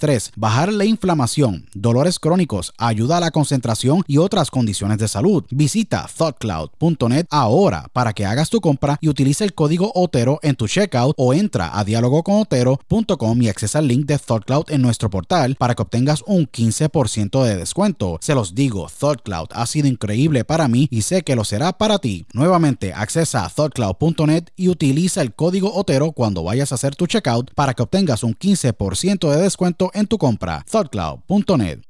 estrés, bajar la inflamación, dolores crónicos, ayuda a la concentración y otras condiciones de salud. Visita thoughtcloud.net ahora para que hagas tu compra y utilice el código Otero en tu checkout o entra a dialogoconotero.com y accesa el link de ThoughtCloud en nuestro portal para que obtengas un 15% de descuento. Se los digo, ThoughtCloud ha sido increíble para mí y sé que lo será para ti. Nuevamente, accesa a thoughtcloud.net y utiliza el código Otero cuando vayas a hacer tu checkout para que obtengas un 15% de descuento en tu compra. thoughtcloud.net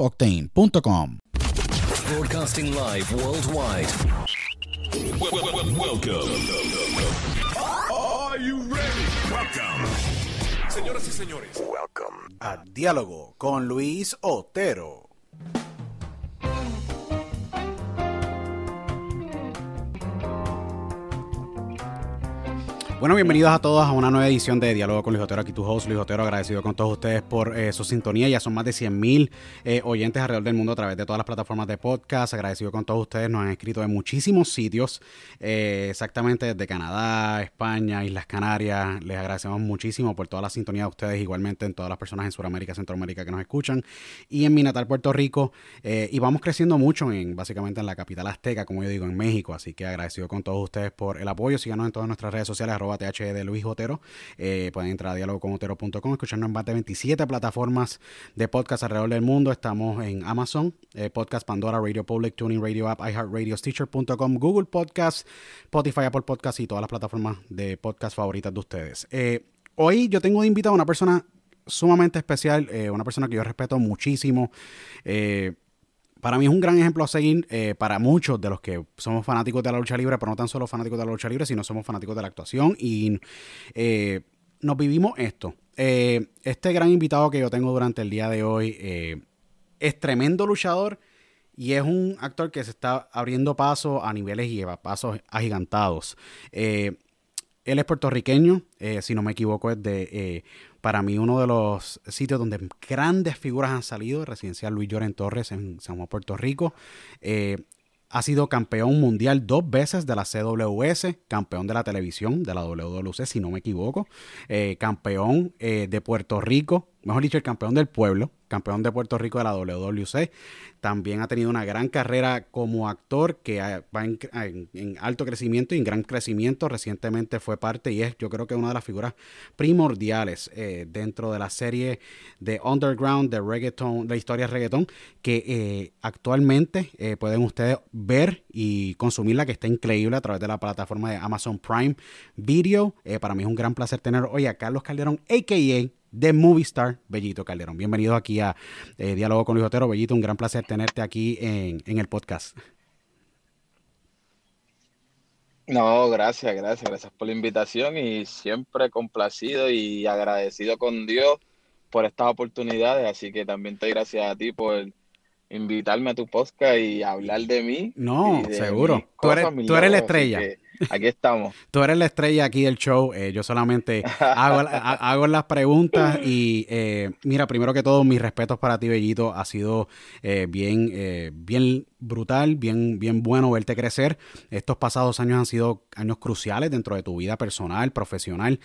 beefoctane.com. Broadcasting live worldwide. Welcome. Are you ready? Welcome. Señoras y señores, welcome. A Diálogo con Luis Otero. Bueno, bienvenidos a todos a una nueva edición de Diálogo con Luis Otero. Aquí tu host, Luis Otero, agradecido con todos ustedes por eh, su sintonía. Ya son más de 100.000 eh, oyentes alrededor del mundo a través de todas las plataformas de podcast. Agradecido con todos ustedes. Nos han escrito de muchísimos sitios, eh, exactamente desde Canadá, España, Islas Canarias. Les agradecemos muchísimo por toda la sintonía de ustedes, igualmente en todas las personas en Sudamérica, Centroamérica que nos escuchan. Y en mi natal Puerto Rico. y vamos creciendo mucho en, básicamente en la capital azteca, como yo digo, en México. Así que agradecido con todos ustedes por el apoyo. Síganos en todas nuestras redes sociales, TH de Luis Otero. Eh, pueden entrar a dialogoconotero.com, escucharnos en más de 27 plataformas de podcast alrededor del mundo. Estamos en Amazon, eh, Podcast Pandora, Radio Public, Tuning Radio App, iHeartRadio, Stitcher.com, Google Podcast, Spotify, Apple Podcast y todas las plataformas de podcast favoritas de ustedes. Eh, hoy yo tengo de invitado a una persona sumamente especial, una persona que yo respeto muchísimo para mí es un gran ejemplo a seguir eh, para muchos de los que somos fanáticos de la lucha libre, pero no tan solo fanáticos de la lucha libre, sino somos fanáticos de la actuación y eh, nos vivimos esto. Eh, este gran invitado que yo tengo durante el día de hoy es tremendo luchador y es un actor que se está abriendo paso a niveles y a pasos agigantados. Eh, él es puertorriqueño, eh, si no me equivoco, es de, eh, para mí, uno de los sitios donde grandes figuras han salido, residencial Luis Lloren Torres en San Juan, Puerto Rico. Ha sido campeón mundial dos veces de la CWS, campeón de la televisión de la WWC, si no me equivoco, eh, campeón eh, de Puerto Rico, mejor dicho, el campeón del pueblo, campeón de Puerto Rico de la WWC. También ha tenido una gran carrera como actor que va en, alto crecimiento y en gran crecimiento. Recientemente fue parte y es yo creo que una de las figuras primordiales eh, dentro de la serie de Underground, de reggaeton, de historia reggaeton, que eh, actualmente eh, pueden ustedes ver y consumirla, que está increíble a través de la plataforma de Amazon Prime Video. para mí es un gran placer tener hoy a Carlos Calderón, a.k.a de Movie Star, Bellito Calderón. Bienvenido aquí a eh, Diálogo con Luis Otero. Bellito, un gran placer tenerte aquí en, en el podcast. No, gracias, gracias, gracias por la invitación y siempre complacido y agradecido con Dios por estas oportunidades, así que también te gracias a ti por invitarme a tu podcast y hablar de mí. No, seguro. Tú eres, tú eres la estrella. Aquí estamos. Tú eres la estrella aquí del show. Eh, yo solamente hago, hago, las preguntas y eh, mira, primero que todo, mis respetos para ti, Bellito. Ha sido eh, bien, bien brutal, bien, bien bueno verte crecer. Estos pasados años han sido años cruciales dentro de tu vida personal, profesional.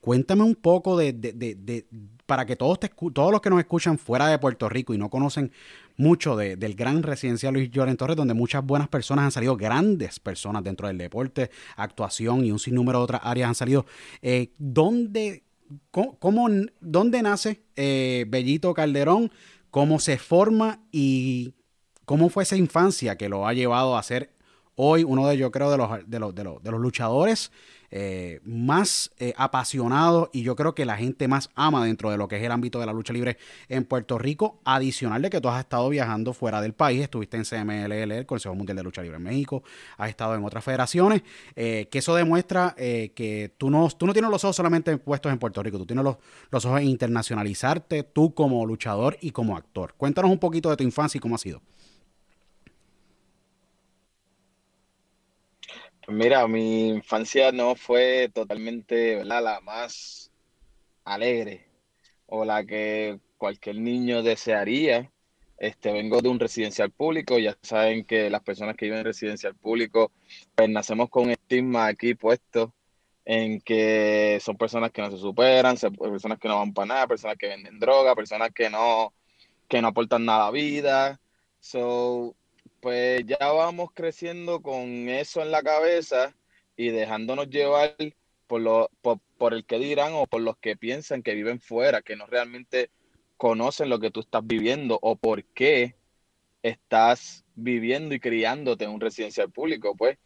cuéntame un poco de, de, de, para que todos, te, todos los que nos escuchan fuera de Puerto Rico y no conocen mucho del gran residencial Luis Lloren Torres, donde muchas buenas personas han salido, grandes personas dentro del deporte, actuación y un sinnúmero de otras áreas han salido. Eh, ¿dónde, cómo, ¿Dónde nace eh, Bellito Calderón? ¿Cómo se forma y cómo fue esa infancia que lo ha llevado a ser hoy uno de, yo creo, de los, de los, de los, de los luchadores eh, más eh, apasionado y yo creo que la gente más ama dentro de lo que es el ámbito de la lucha libre en Puerto Rico. Adicional de que tú has estado viajando fuera del país, estuviste en CMLL, el Consejo Mundial de Lucha Libre en México, has estado en otras federaciones, eh, que eso demuestra que tú no, tú no tienes los ojos solamente puestos en Puerto Rico, tú tienes los, los ojos en internacionalizarte tú como luchador y como actor. Cuéntanos un poquito de tu infancia y cómo ha sido. Mira, mi infancia no fue totalmente. La más alegre o la que cualquier niño desearía. Este, vengo de un residencial público, ya saben que las personas que viven en residencial público, pues nacemos con un estigma aquí puesto en que son personas que no se superan, personas que no van para nada, personas que venden droga, personas que no, que no aportan nada a vida. So, pues ya vamos creciendo con eso en la cabeza y dejándonos llevar por, lo, por, el que dirán o por los que piensan que viven fuera, que no realmente conocen lo que tú estás viviendo o por qué estás viviendo y criándote en un residencial público. Pues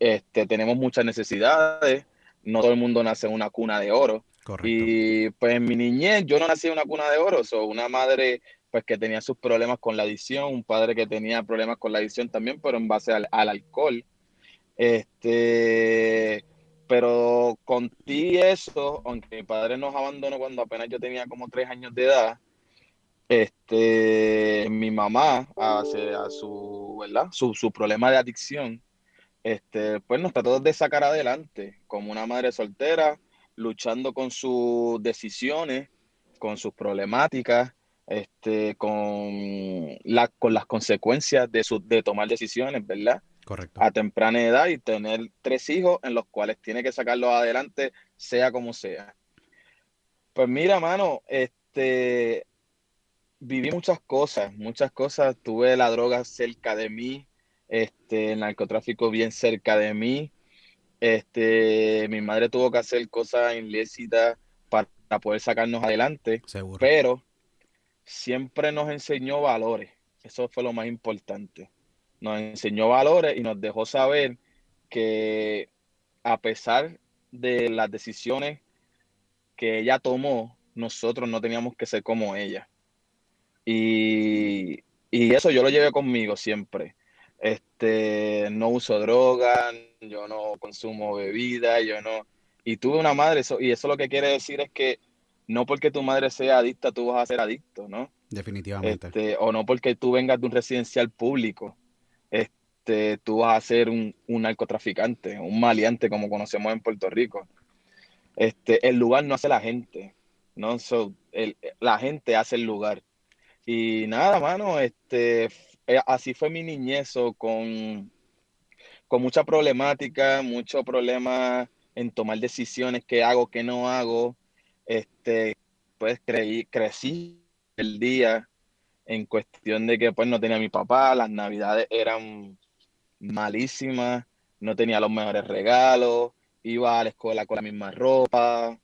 este, tenemos muchas necesidades, no todo el mundo nace en una cuna de oro. Y pues en mi niñez yo no nací en una cuna de oro, soy una madre pues que tenía sus problemas con la adicción, un padre que tenía problemas con la adicción también, pero en base al, alcohol. Este, pero con ti eso, aunque mi padre nos abandonó cuando apenas yo tenía como tres años de edad, este, mi mamá, a, su, ¿verdad? Su, su, problema de adicción, este, pues nos trató de sacar adelante como una madre soltera, luchando con sus decisiones, con sus problemáticas, este, con, la, con las consecuencias de, su, de tomar decisiones, ¿verdad? Correcto. A temprana edad y tener tres hijos en los cuales tiene que sacarlos adelante, sea como sea. Pues mira, mano, este, viví muchas cosas, muchas cosas. Tuve la droga cerca de mí, este, el narcotráfico bien cerca de mí. Este, mi madre tuvo que hacer cosas ilícitas para poder sacarnos adelante. Seguro. Pero siempre nos enseñó valores. Eso fue lo más importante. Nos enseñó valores y nos dejó saber que a pesar de las decisiones que ella tomó, nosotros no teníamos que ser como ella. Y, eso yo lo llevé conmigo siempre. Este, no uso droga, yo no consumo bebida, yo no. Y tuve una madre, y eso lo que quiere decir es que no porque tu madre sea adicta, tú vas a ser adicto, ¿no? Definitivamente. Este, o no porque tú vengas de un residencial público, este, tú vas a ser un, narcotraficante, un maleante como conocemos en Puerto Rico. Este, el lugar no hace la gente, ¿no? la gente hace el lugar. Y nada, mano, este, eh, así fue mi niñez con, con mucha problemática, mucho problema en tomar decisiones, qué hago, qué no hago. Este, pues creí, crecí el día en cuestión de que pues no tenía a mi papá, las navidades eran malísimas, no tenía los mejores regalos, iba a la escuela con la misma ropa,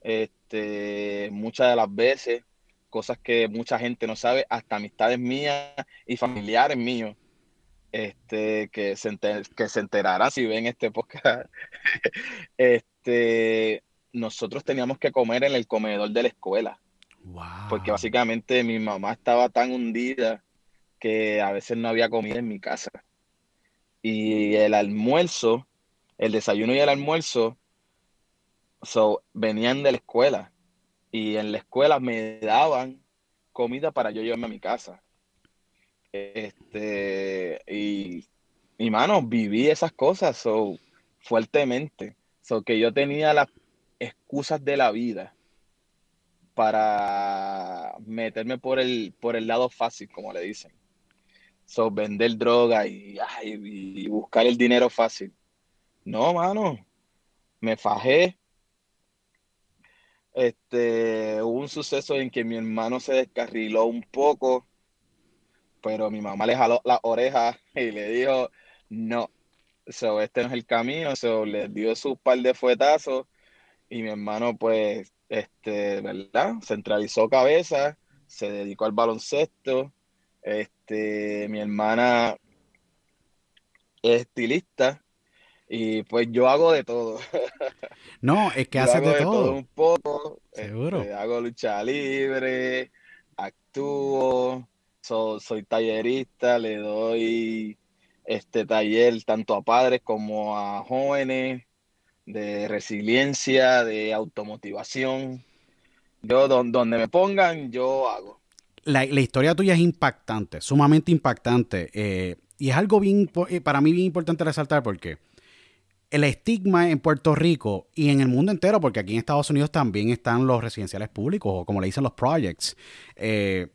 este, muchas de las veces, cosas que mucha gente no sabe, hasta amistades mías y familiares míos, este, que, se que se enterarán si ven este podcast, este, nosotros teníamos que comer en el comedor de la escuela. Porque básicamente mi mamá estaba tan hundida que a veces no había comida en mi casa. Y el almuerzo, el desayuno y el almuerzo, so, venían de la escuela. Y en la escuela me daban comida para yo llevarme a mi casa. Este, y, y mano, viví esas cosas so, fuertemente. So, que yo tenía las excusas de la vida para meterme por el, por el lado fácil, como le dicen. So, vender droga y, buscar el dinero fácil. No, mano. Me fajé. Este, hubo un suceso en que mi hermano se descarriló un poco, pero mi mamá le jaló la oreja y le dijo, no, so, este no es el camino, so, le dio su par de fuetazos y mi hermano pues este, ¿verdad? Centralizó cabeza, se dedicó al baloncesto. Este, mi hermana es estilista y pues yo hago de todo. No, es que haces de, todo. Un poco. Seguro. Este, hago lucha libre, actúo, soy tallerista, le doy este taller tanto a padres como a jóvenes de resiliencia, de automotivación. Yo, donde me pongan, yo hago. La, historia tuya es impactante, sumamente impactante. Eh, y es algo bien, eh, para mí bien importante resaltar porque el estigma en Puerto Rico y en el mundo entero, porque aquí en Estados Unidos también están los residenciales públicos o como le dicen los projects, eh,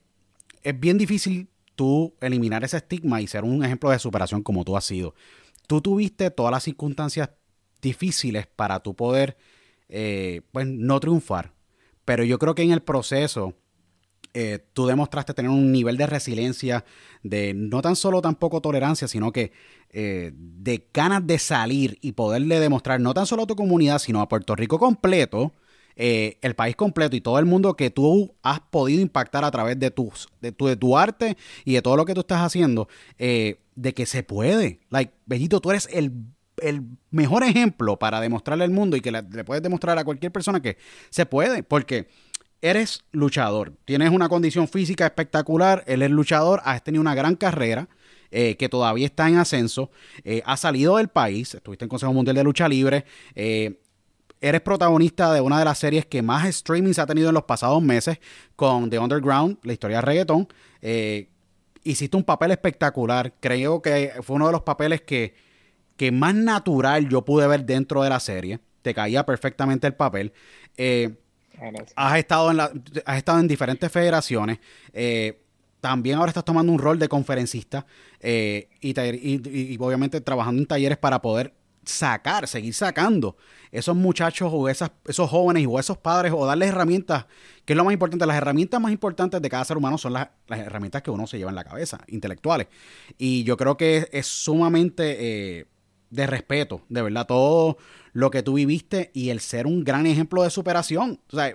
es bien difícil tú eliminar ese estigma y ser un ejemplo de superación como tú has sido. Tú tuviste todas las circunstancias difíciles para tu poder, eh, pues, no triunfar. Pero yo creo que en el proceso eh, tú demostraste tener un nivel de resiliencia, de no tan solo tampoco tolerancia, sino que eh, de ganas de salir y poderle demostrar no tan solo a tu comunidad, sino a Puerto Rico completo, el país completo y todo el mundo que tú has podido impactar a través de, tus, de, tu, de tu arte y de todo lo que tú estás haciendo, de que se puede. Like, Bellito, tú eres el el mejor ejemplo para demostrarle al mundo y que le, puedes demostrar a cualquier persona que se puede, porque eres luchador, tienes una condición física espectacular, él es luchador, has tenido una gran carrera. Eh, que todavía está en ascenso, eh, has salido del país, estuviste en Consejo Mundial de Lucha Libre, eh, eres protagonista de una de las series que más streamings ha tenido en los pasados meses con The Underground, la historia de reggaeton. hiciste un papel espectacular. Creo que fue uno de los papeles que que más natural yo pude ver dentro de la serie. Te caía perfectamente el papel. Eh, has, estado en has estado en diferentes federaciones. Eh, también ahora estás tomando un rol de conferencista eh, y, obviamente trabajando en talleres para poder sacar, seguir sacando esos muchachos o esas, esos jóvenes o esos padres o darles herramientas, que es lo más importante. Las herramientas más importantes de cada ser humano son las, herramientas que uno se lleva en la cabeza, intelectuales. Y yo creo que es, sumamente de respeto, de verdad, todo lo que tú viviste y el ser un gran ejemplo de superación. O sea,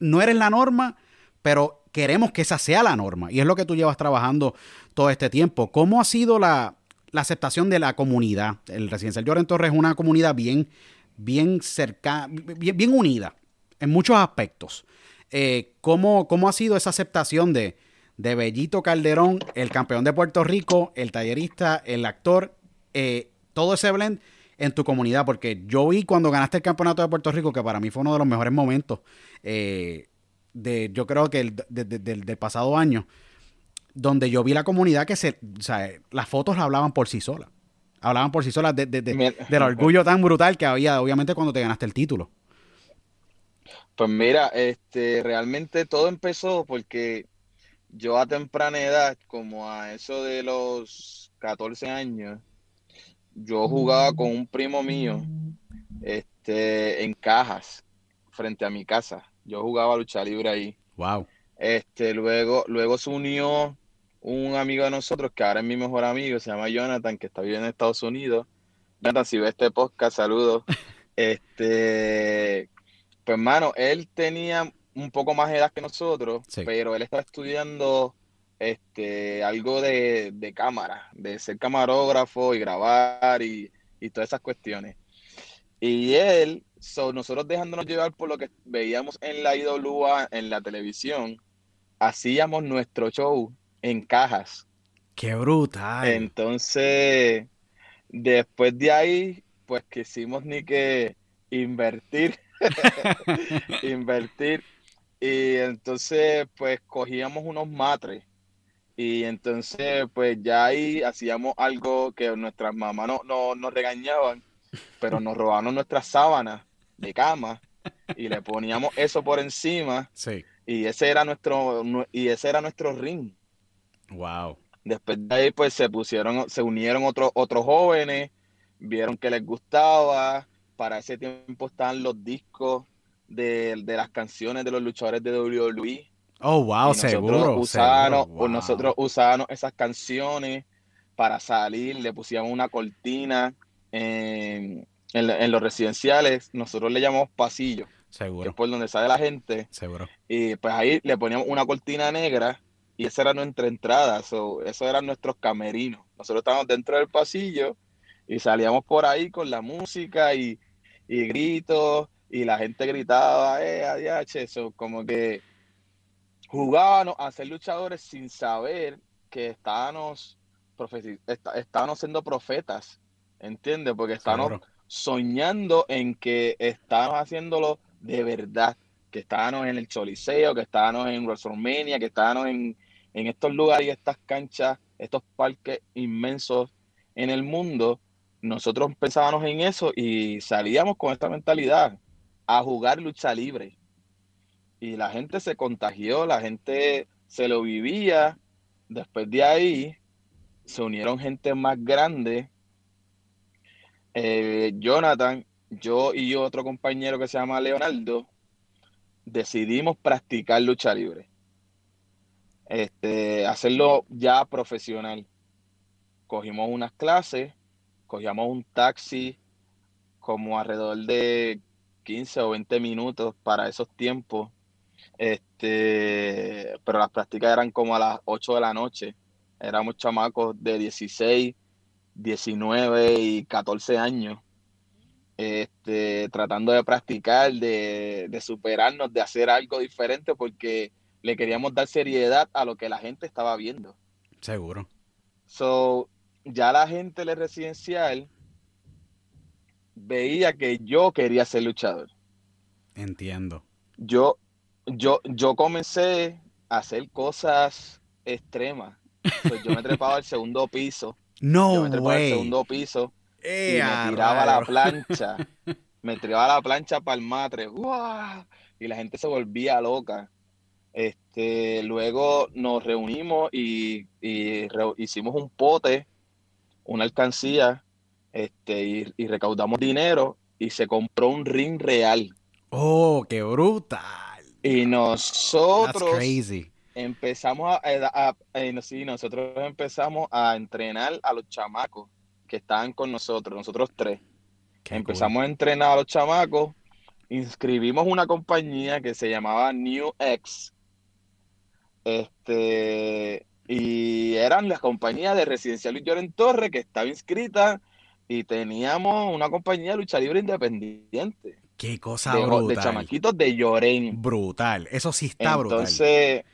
no eres la norma, pero queremos que esa sea la norma. Y es lo que tú llevas trabajando todo este tiempo. ¿Cómo ha sido la, aceptación de la comunidad? El residencial Lloren Torres es una comunidad bien, bien cercana, bien, unida en muchos aspectos. Eh, ¿cómo, ha sido esa aceptación de, de Bellito Calderón, el campeón de Puerto Rico, el tallerista, el actor, eh, todo ese blend en tu comunidad? Porque yo vi cuando ganaste el campeonato de Puerto Rico, que para mí fue uno de los mejores momentos, eh, de, yo creo que el, de- de- del, del pasado año, donde yo vi la comunidad que se, o sea, las fotos hablaban por sí solas. Hablaban por sí solas de- de- de- Mira. del orgullo tan brutal que había, obviamente, cuando te ganaste el título. Pues mira, este, realmente todo empezó porque yo a temprana edad, como a eso de los 14 años, yo jugaba con un primo mío, este, en cajas, frente a mi casa. Yo jugaba lucha libre ahí. Wow. Este, luego, luego se unió un amigo de nosotros que ahora es mi mejor amigo, se llama Jonathan, que está viviendo en Estados Unidos. Jonathan, si ves este podcast, saludos. Este, pues hermano, él tenía un poco más edad que nosotros, Sí. pero él estaba estudiando este, algo de, de cámara, de ser camarógrafo y grabar y, y todas esas cuestiones. Y él, so, nosotros dejándonos llevar por lo que veíamos en la IWA, en la televisión, hacíamos nuestro show en cajas. Qué brutal. Entonces, después de ahí, pues quisimos ni que invertir, invertir. Y entonces, pues cogíamos unos matres. Y entonces, pues ya ahí hacíamos algo que nuestras mamás no, no- nos regañaban, pero nos robaron nuestras sábanas de cama y le poníamos eso por encima Sí. y ese era nuestro, nu- y ese era nuestro ring. Wow. Después de ahí, pues se pusieron, se unieron otros otros jóvenes, vieron que les gustaba. Para ese tiempo estaban los discos de, de las canciones de los luchadores de WWE. Oh, wow, nosotros seguro. usábamos, seguro. Wow. nosotros usábamos esas canciones para salir, le pusimos una cortina en, en lo- en los residenciales. Nosotros le llamamos pasillo, que es Seguro. por donde sale la gente. Seguro. Y pues ahí le poníamos una cortina negra y esa era nuestra entrada, so, eso eran nuestros camerinos. Nosotros estábamos dentro del pasillo y salíamos por ahí con la música y, y gritos y la gente gritaba, eh, adiache, eso como que jugábamos a ser luchadores sin saber que estábamos, está- estábamos siendo profetas, ¿entiendes? Porque estábamos soñando en que estábamos haciéndolo de verdad, que estábamos en el Choliseo, que estábamos en WrestleMania, que estábamos en, en estos lugares y estas canchas, estos parques inmensos en el mundo. Nosotros pensábamos en eso y salíamos con esta mentalidad a jugar lucha libre. Y la gente se contagió, la gente se lo vivía. Después de ahí se unieron gente más grande eh, Jonathan, yo y otro compañero que se llama Leonardo, decidimos practicar lucha libre. Este, hacerlo ya profesional. Cogimos unas clases, cogíamos un taxi como alrededor de 15 o 20 minutos para esos tiempos. Este, pero las prácticas eran como a las 8 de la noche. Éramos chamacos de 16, 19 y 14 años, este, tratando de practicar, de, de superarnos, de hacer algo diferente, porque le queríamos dar seriedad a lo que la gente estaba viendo. Seguro. So, ya la gente del residencial veía que yo quería ser luchador. Entiendo. Yo, yo, yo comencé a hacer cosas extremas. So, yo me trepaba al segundo piso. Yo No me trepaba al way. segundo piso y Eh, me tiraba la plancha. Me tiraba la plancha para el matre. ¡guau! Y la gente se volvía loca. Este, luego nos reunimos y, y re- hicimos un pote, una alcancía, este, y, y recaudamos dinero y se compró un ring real. Oh, qué brutal. Y That's nosotros crazy. empezamos a, a- a- eh, sí, nosotros empezamos a entrenar a los chamacos que estaban con nosotros, nosotros tres. Qué Empezamos a entrenar a los chamacos, inscribimos una compañía que se llamaba New X. Este, y eran las compañías de Residencial Luis Lloren Torre que estaba inscrita y teníamos una compañía de lucha libre independiente. Qué cosa de, de brutal. chamaquitos de Lloren. Brutal. Eso sí está brutal. Entonces,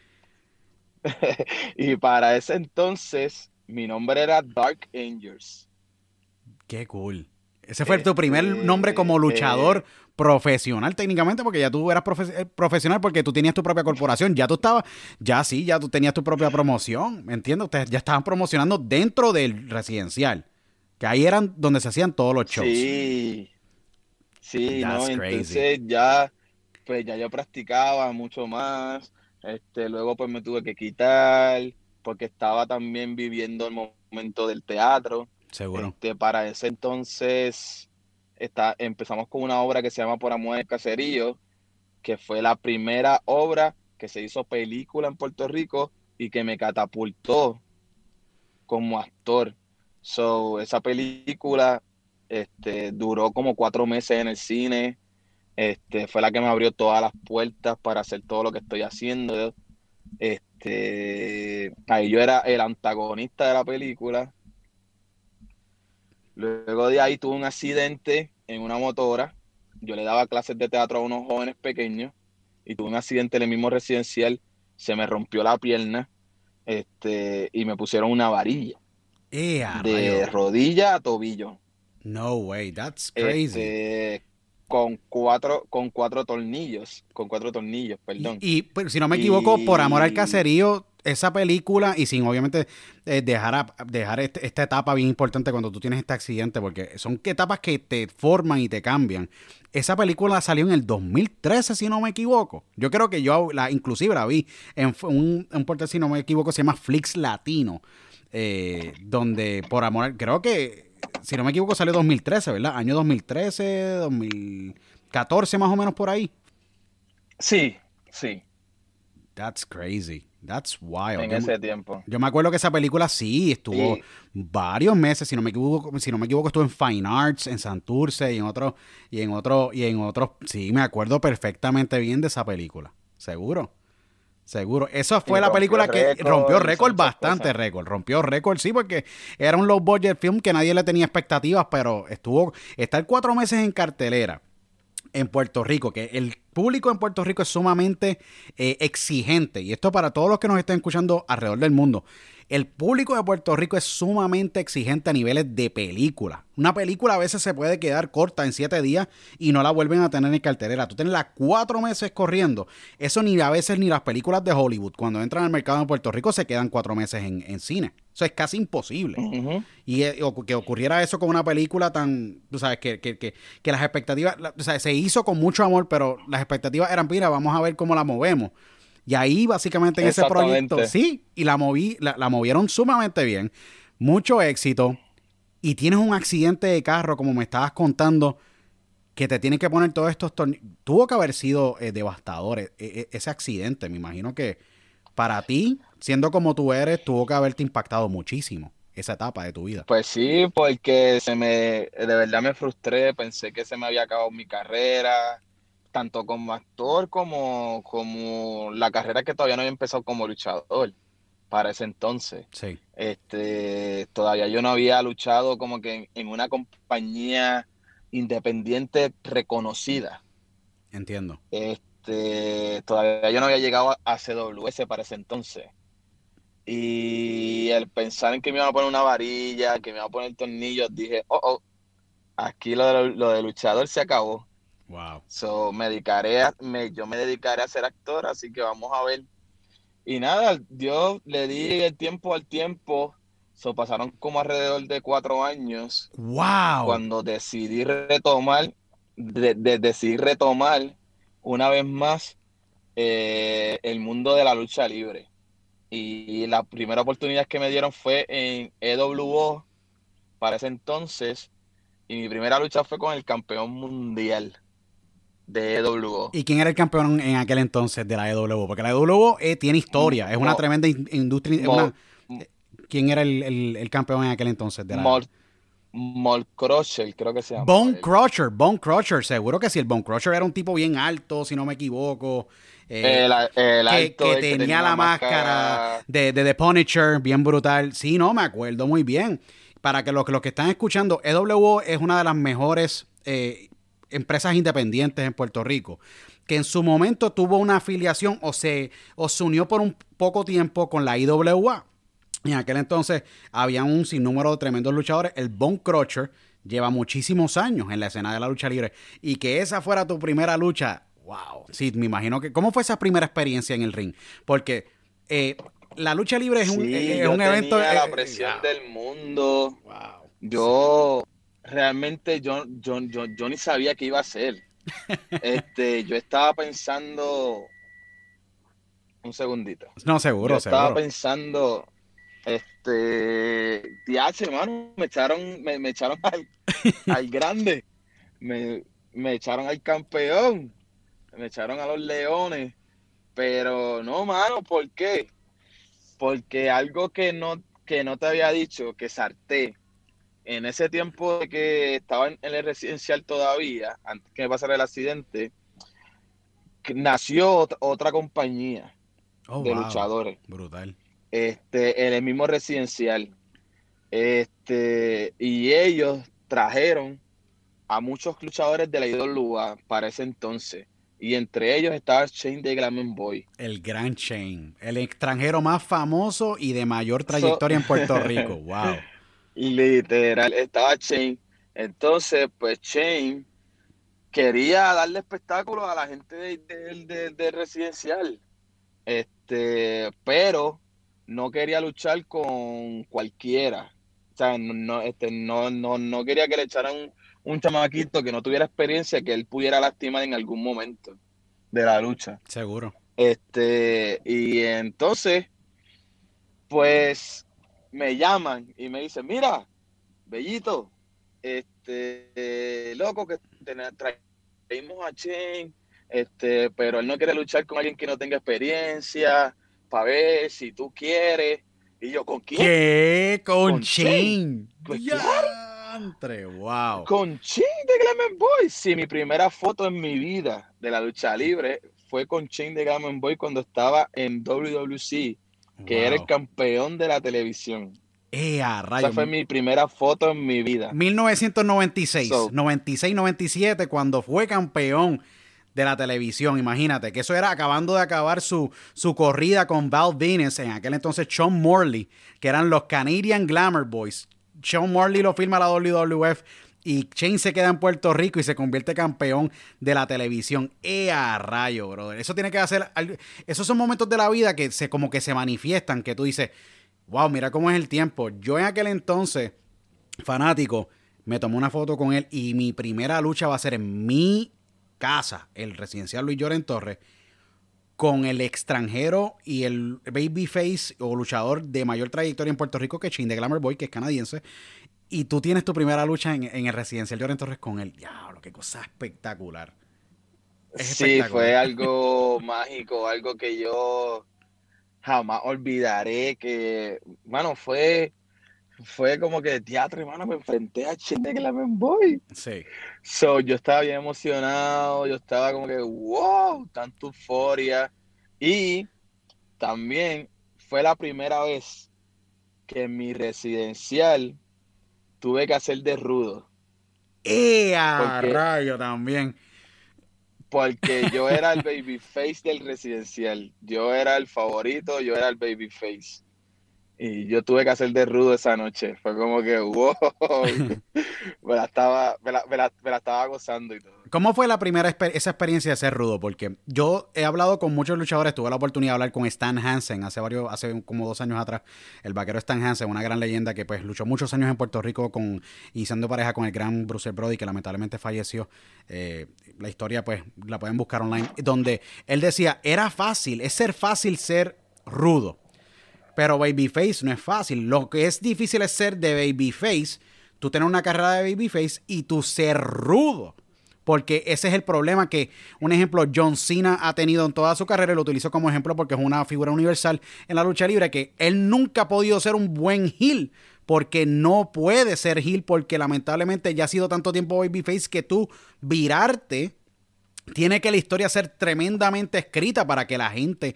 y para ese entonces, mi nombre era Dark Angels. Qué cool. Ese fue tu primer Este, nombre como eh, luchador profesional técnicamente, porque ya tú eras profe- eh, profesional porque tú tenías tu propia corporación, ya tú estabas, ya sí, ya tú tenías tu propia promoción, ¿me entiendes? Ustedes ya estaban promocionando dentro del residencial, que ahí eran donde se hacían todos los shows. Sí, sí, ¿no? Crazy. Entonces ya, pues ya yo practicaba mucho más, este, luego pues me tuve que quitar, porque estaba también viviendo el momento del teatro. Seguro. Este, para ese entonces está, empezamos con una obra que se llama Por Amor del Caserío, que fue la primera obra que se hizo película en Puerto Rico y que me catapultó como actor. So, esa película este, duró como cuatro meses en el cine. Este, fue la que me abrió todas las puertas para hacer todo lo que estoy haciendo. Este, ahí yo era el antagonista de la película. Luego de ahí tuve un accidente en una motora. Yo le daba clases de teatro a unos jóvenes pequeños y tuve un accidente en el mismo residencial. Se me rompió la pierna este, y me pusieron una varilla Eh, a de rodilla a tobillo. No way, that's crazy. Este, con cuatro, con cuatro tornillos, con cuatro tornillos, perdón. Y, y, pues, si no me equivoco, por amor al caserío, esa película, y sin obviamente eh, dejar, a- dejar este- esta etapa bien importante cuando tú tienes este accidente, porque son etapas que te forman y te cambian. Esa película salió en el 2013, si no me equivoco. Yo creo que yo la, inclusive la vi en un, un portal, si no me equivoco, se llama Flix Latino, eh, donde por amor, al- creo que, si no me equivoco, salió 2013, ¿verdad? Año 2013, 2014 más o menos por ahí. Sí, sí, That's crazy. That's wild. en Yo, ese tiempo. yo me acuerdo que esa película sí estuvo varios meses, si no me equivoco, si no me equivoco, estuvo en Fine Arts, en Santurce y en otro y en otro y en otros, sí, me acuerdo perfectamente bien de esa película. Seguro. Seguro. Esa fue la película que rompió récord, bastante récord. Rompió récord, sí, porque era un low budget film que nadie le tenía expectativas, pero estuvo, estar cuatro meses en cartelera en Puerto Rico, que el público en Puerto Rico es sumamente eh, exigente, y esto para todos los que nos estén escuchando alrededor del mundo. El público de Puerto Rico es sumamente exigente a niveles de película. Una película a veces se puede quedar corta en siete días y no la vuelven a tener en cartelera. Tú tienes cuatro meses corriendo. Eso ni a veces ni las películas de Hollywood, cuando entran al mercado en Puerto Rico, se quedan cuatro meses en, en cine. Eso es casi imposible. Y eh, que ocurriera eso con una película tan, tú sabes, que, que, que, que las expectativas, la- o sea, se hizo con mucho amor, pero las expectativas eran, mira, vamos a ver cómo la movemos. Y ahí básicamente en ese proyecto, sí, y la moví, la, la movieron sumamente bien, mucho éxito, y tienes un accidente de carro, como me estabas contando, que te tienen que poner todos estos tornillos. Tuvo que haber sido eh, devastador e- e- ese accidente, me imagino que para ti, siendo como tú eres, tuvo que haberte impactado muchísimo esa etapa de tu vida. Pues sí, porque se me, de verdad me frustré, pensé que se me había acabado mi carrera, tanto como actor como, como la carrera que todavía no había empezado como luchador para ese entonces. Sí. Este, todavía yo no había luchado como que en, en una compañía independiente reconocida. Entiendo. Este, todavía yo no había llegado a, a CWS para ese entonces. Y el pensar en que me iban a poner una varilla, que me iban a poner tornillos, dije, oh, oh, aquí lo de, lo de luchador se acabó. Wow. So, me dedicaré a, me, yo me dedicaré a ser actor, así que vamos a ver. Y nada, yo le di el tiempo al tiempo. So, pasaron como alrededor de cuatro años Wow. cuando decidí retomar, de, de- decidí retomar una vez más eh, el mundo de la lucha libre. Y la primera oportunidad que me dieron fue en EWO para ese entonces. Y mi primera lucha fue con el campeón mundial de EWO. ¿Y quién era el campeón en aquel entonces de la EWO? Porque la EWO eh, tiene historia, es una tremenda in- industria. una- eh, ¿Quién era el, el- el campeón en aquel entonces de la Mol, Mol Crusher, creo que se llama. Bone. Crusher, Bone Crusher, seguro que sí, el Bone Crusher era un tipo bien alto, si no me equivoco. eh, El, el que, alto, que el que tenía la máscara de, de The Punisher, bien brutal. Sí, no, me acuerdo muy bien. Para que los, los que están escuchando, EWO es una de las mejores eh, empresas independientes en Puerto Rico, que en su momento tuvo una afiliación o se, o se unió por un poco tiempo con la IWA. Y en aquel entonces había un sinnúmero de tremendos luchadores. El Bone Crusher lleva muchísimos años en la escena de la lucha libre y que esa fuera tu primera lucha, wow. Sí, me imagino que. ¿Cómo fue esa primera experiencia en el ring? Porque eh, la lucha libre es un, Sí, es yo un evento. tenía eh, la eh, presión wow, del mundo. wow. Yo realmente yo, yo, yo, yo ni sabía qué iba a hacer. Este, yo estaba pensando un segundito. No, seguro, Yo estaba seguro. pensando, este, diache, hermano, me echaron, me, me echaron al, al grande, me, me echaron al campeón, me echaron a los leones, pero no, mano, ¿por qué? Porque algo que no, que no te había dicho, que sarté, en ese tiempo de que estaba en, en el residencial todavía, antes que me pasara el accidente, nació ot- otra compañía Oh, de wow. luchadores Brutal. este, en el mismo residencial. Este, y ellos trajeron a muchos luchadores de la IWA para ese entonces. Y entre ellos estaba Shane de Glamour Boy. El Gran Shane, el extranjero más famoso y de mayor trayectoria en Puerto Rico. Wow. Literal, estaba Shane. Entonces, pues Shane quería darle espectáculo a la gente de- de- de- del residencial. Este, pero no quería luchar con cualquiera. O sea, no, no, este, no, no, no quería que le echaran un, un chamaquito que no tuviera experiencia, que él pudiera lastimar en algún momento de la lucha. Seguro. Este, y entonces, pues me llaman y me dicen, mira, Bellito, este, eh, loco, que traímos a Chen, este, pero él no quiere luchar con alguien que no tenga experiencia, para ver si tú quieres. Y yo, ¿con quién? ¿Qué? Con, Con. Pues Diantre, wow. Con Chen de Glamour Boy. Sí, mi primera foto en mi vida de la lucha libre fue con Chen de Glamour Boy cuando estaba en WWC, que era el Wow. campeón de la televisión. Esa fue mi primera foto en mi vida. 1996, So- 96-97, cuando fue campeón de la televisión, imagínate, que eso era acabando de acabar su, su corrida con Val Venus, en aquel entonces Sean Morley, que eran los Canadian Glamour Boys. Sean Morley lo firma la WWF y Shane se queda en Puerto Rico y se convierte campeón de la televisión. ¡Eh, a rayo, brother! Eso tiene que hacer, esos son momentos de la vida que se como que se manifiestan, que tú dices, wow, mira cómo es el tiempo. Yo en aquel entonces fanático, me tomé una foto con él y mi primera lucha va a ser en mi casa, el residencial Luis Lloren Torres, con el extranjero y el babyface o luchador de mayor trayectoria en Puerto Rico que Shane de Glamour Boy, que es canadiense. Y tú tienes tu primera lucha en, en el residencial Lloren Torres con él. Diablo, qué cosa espectacular. Es Sí, espectacular. fue algo mágico, algo que yo jamás olvidaré, que, mano, fue, fue como que teatro, hermano, me enfrenté a Chen de Glamour Boy. Sí. So, yo estaba bien emocionado, yo estaba como que, wow, tanta euforia. Y también fue la primera vez que en mi residencial tuve que hacer de rudo, ¡Eh, a Porque- rayo también! porque yo era el babyface del residencial. Yo era el favorito, yo era el babyface. Y yo tuve que hacer de rudo esa noche. Fue como que, wow, me la estaba, me la, me la- me la estaba gozando y todo. ¿Cómo fue la primera exper- esa experiencia de ser rudo? Porque yo he hablado con muchos luchadores, tuve la oportunidad de hablar con Stan Hansen hace varios, hace como dos años atrás, el vaquero Stan Hansen, una gran leyenda que pues luchó muchos años en Puerto Rico con y siendo pareja con el gran Bruce Brody que lamentablemente falleció. Eh, la historia pues la pueden buscar online, donde él decía, era fácil, es ser fácil ser rudo. Pero Babyface no es fácil. Lo que es difícil es ser de Babyface, tú tener una carrera de Babyface y tú ser rudo. Porque ese es el problema que, un ejemplo, John Cena ha tenido en toda su carrera, y lo utilizo como ejemplo porque es una figura universal en la lucha libre, que él nunca ha podido ser un buen heel, porque no puede ser heel, porque lamentablemente ya ha sido tanto tiempo Babyface que tú virarte, tiene que la historia ser tremendamente escrita para que la gente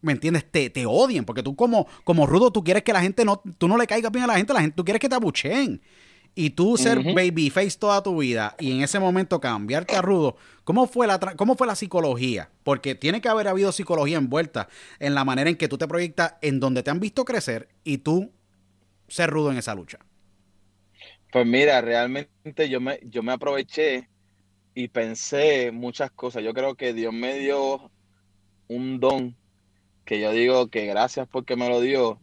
¿me entiendes? Te, te odien, porque tú como, como rudo, tú quieres que la gente no, tú no le caigas bien a la gente, la gente, tú quieres que te abucheen. Y tú ser babyface toda tu vida y en ese momento cambiarte a rudo, ¿cómo fue, la ¿cómo fue la psicología? Porque tiene que haber habido psicología envuelta en la manera en que tú te proyectas en donde te han visto crecer y tú ser rudo en esa lucha. Pues mira, realmente yo me, yo me aproveché y pensé muchas cosas. Yo creo que Dios me dio un don que yo digo que gracias porque me lo dio,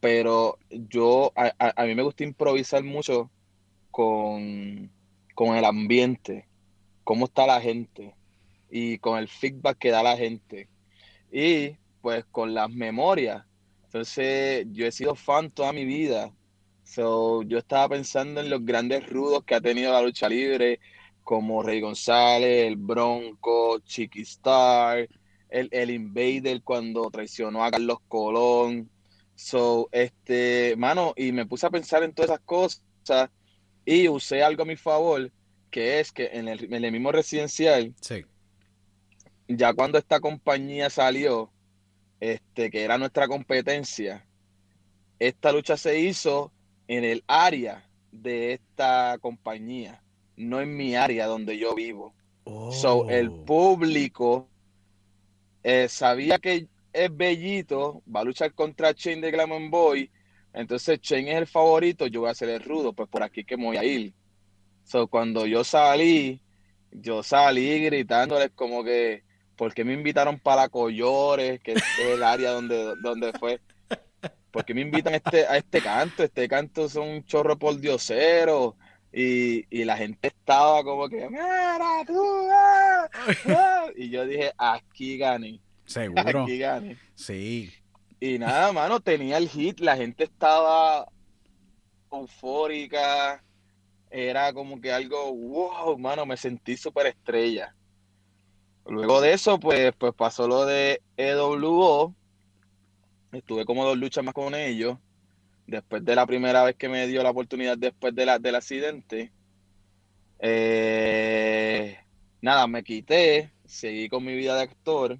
pero yo, a, a- a mí me gusta improvisar mucho con, con el ambiente, cómo está la gente y con el feedback que da la gente. Y pues con las memorias. Entonces, yo he sido fan toda mi vida. So, yo estaba pensando en los grandes rudos que ha tenido la lucha libre, como Rey González, el Bronco, Chiqui Star, el, el Invader cuando traicionó a Carlos Colón. So, este, mano, y me puse a pensar en todas esas cosas y usé algo a mi favor, que es que en el, en el mismo residencial, Sí. ya cuando esta compañía salió, este, que era nuestra competencia, esta lucha se hizo en el área de esta compañía, no en mi área donde yo vivo. So, el Oh. público eh, sabía que es Bellito, va a luchar contra Shane de Glamour Boy, entonces Shane es el favorito, yo voy a ser el rudo, pues por aquí que me voy a ir. So, cuando yo salí, yo salí gritándoles como que, ¿por qué me invitaron para Collores, que es el área donde, donde fue? ¿Por qué me invitan a este, a este canto? Este canto son un chorro por diosero. Y, y la gente estaba como que, mira tú, ah, ah". y yo dije, aquí gané, Seguro. aquí gané. Sí. Y nada, mano, tenía el hit, la gente estaba eufórica, era como que algo, wow, mano, me sentí súper estrella. Luego de eso, pues, pues pasó lo de EWO, estuve como dos luchas más con ellos, después de la primera vez que me dio la oportunidad después de la, del accidente. Eh, nada, me quité, seguí con mi vida de actor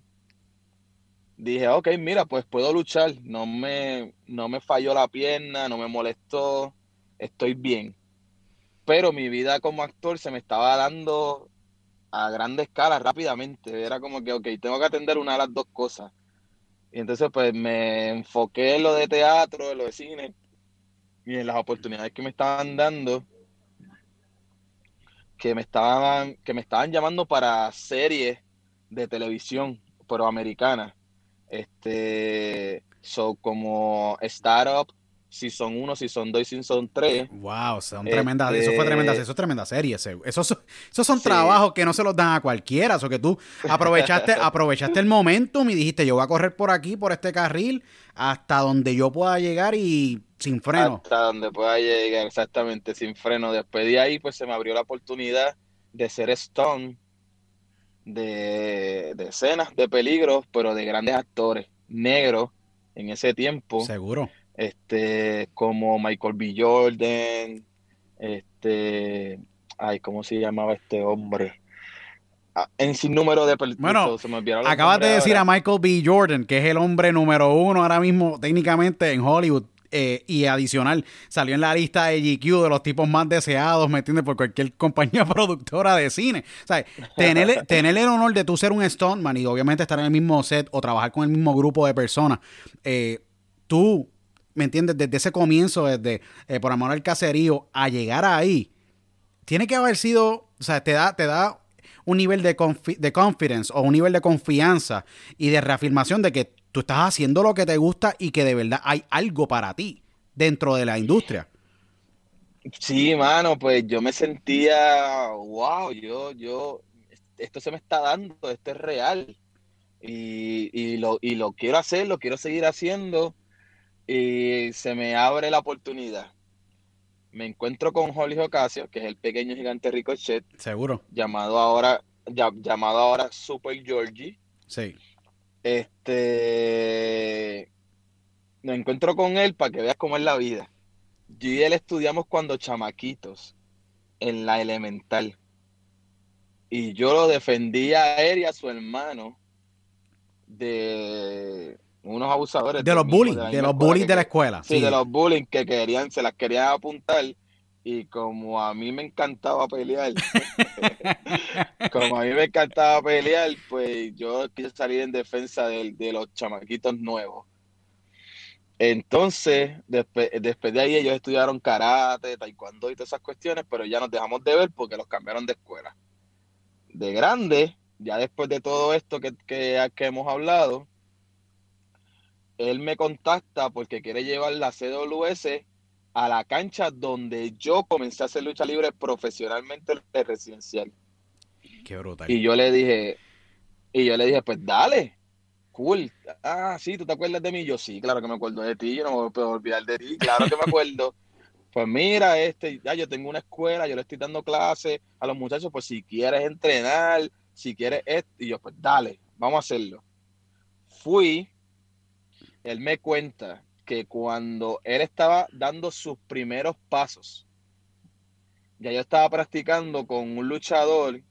dije, ok, mira, pues puedo luchar, no me, no me falló la pierna, no me molestó, estoy bien. Pero mi vida como actor se me estaba dando a grande escala rápidamente. Era como que, ok, tengo que atender una de las dos cosas. Y entonces pues me enfoqué en lo de teatro, en lo de cine y en las oportunidades que me estaban dando, que me estaban, que me estaban llamando para series de televisión, pero americanas. Este, so como Startup, Season 1, Season 2 y Season 3. Wow, son Este- tremendas, eso fue tremenda, eso es tremenda serie. ese- Esos, son- esos son Sí. trabajos que no se los dan a cualquiera. O que tú aprovechaste, aprovechaste el momentum y dijiste, yo voy a correr por aquí, por este carril, hasta donde yo pueda llegar y sin freno. Hasta donde pueda llegar exactamente sin freno. Después de ahí, pues se me abrió la oportunidad de ser Stone de, de escenas de peligro, pero de grandes actores negros en ese tiempo. Seguro. Este, como Michael B. Jordan, este, ay, ¿cómo se llamaba este hombre? Ah, en sin número de películas. Bueno, se me Acabas de decir a. Michael B. Jordan, que es el hombre número uno ahora mismo técnicamente en Hollywood. eh, y adicional, salió en la lista de GQ de los tipos más deseados, ¿me entiendes? Por cualquier compañía productora de cine. O sea, tener, tener el honor de tú ser un stuntman y obviamente estar en el mismo set o trabajar con el mismo grupo de personas. eh, tú, ¿me entiendes? Desde ese comienzo, desde eh, Por Amor al Caserío, a llegar ahí, tiene que haber sido, o sea, te da, te da un nivel de, confi- de confidence o un nivel de confianza y de reafirmación de que tú estás haciendo lo que te gusta y que de verdad hay algo para ti dentro de la industria. Sí, mano, pues yo me sentía, wow, yo, yo, esto se me está dando, esto es real. Y, y lo, y lo quiero hacer, lo quiero seguir haciendo. Y se me abre la oportunidad. Me encuentro con Jorge Ocasio, que es el pequeño gigante Ricochet, Seguro. llamado ahora, ya- llamado ahora Super Georgie. Sí. Este, me encuentro con él para que veas cómo es la vida. Yo y él estudiamos cuando chamaquitos en la elemental. Y yo lo defendía a él y a su hermano de unos abusadores. De los bullies, de misma los bullies de la escuela. Sí, de los bullying que querían, se las querían apuntar. Y como a mí me encantaba pelear, como a mí me encantaba pelear, pues yo quise salir en defensa de, de los chamaquitos nuevos. Entonces, después, después de ahí ellos estudiaron karate, taekwondo y todas esas cuestiones, pero ya nos dejamos de ver porque los cambiaron de escuela. De grande, ya después de todo esto que, que, que hemos hablado, él me contacta porque quiere llevar la CWS a la cancha donde yo comencé a hacer lucha libre profesionalmente de residencial. Qué brutal. Y yo le dije, y yo le dije, pues dale, cool. Ah, sí, ¿tú te acuerdas de mí? Yo sí, claro que me acuerdo de ti, yo no me puedo olvidar de ti, claro que me acuerdo. pues mira, este, ya yo tengo una escuela, yo le estoy dando clases a los muchachos, pues si quieres entrenar, si quieres esto, y yo, pues dale, vamos a hacerlo. Fui, él me cuenta que cuando él estaba dando sus primeros pasos, ya yo estaba practicando con un luchador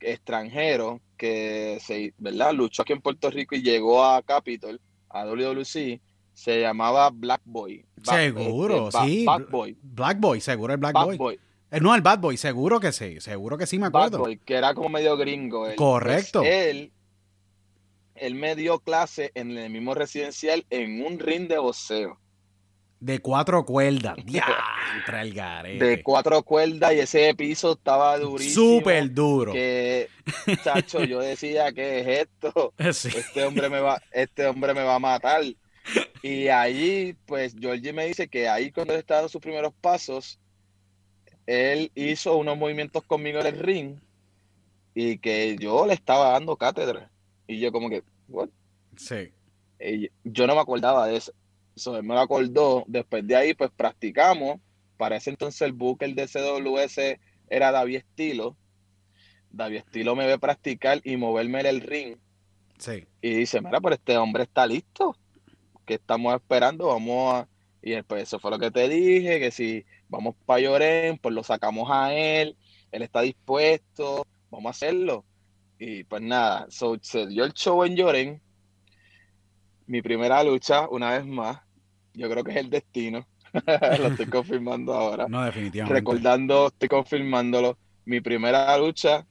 extranjero que se, ¿verdad? luchó aquí en Puerto Rico y llegó a Capitol, a WWC, se llamaba Black Boy. seguro, este, sí. Black Boy. Black Boy, seguro el Black Boy. Eh, no, el Bad Boy, seguro que sí, seguro que sí me acuerdo. Bad Boy, que era como medio gringo. Correcto. Pues, él, él me dio clase en el mismo residencial en un ring de boxeo. De cuatro cuerdas. entra el garete. De cuatro cuerdas y ese piso estaba durísimo. Súper duro. Que, chacho, yo decía, ¿qué es esto? Este hombre me va, este hombre me va a matar. Y ahí, pues, Georgie me dice que ahí cuando él estaba dando sus primeros pasos, él hizo unos movimientos conmigo en el ring y que yo le estaba dando cátedra. Y yo como que, ¿what? Sí. yo no me acordaba de eso. eso. Él me lo acordó. Después de ahí, pues practicamos. Para ese entonces el booker de CWS era David Estilo. David Estilo me ve practicar y moverme en el ring. Sí. Y dice, mira, pero este hombre está listo. ¿Qué estamos esperando? Vamos a... Y después eso fue lo que te dije, que si vamos para Lloren, pues lo sacamos a él. Él está dispuesto. Vamos a hacerlo. Y pues nada, se dio el show en Lloren. Mi primera lucha, una vez más. Yo creo que es el destino. lo estoy confirmando ahora. No, definitivamente. Recordando, estoy confirmándolo. Mi primera lucha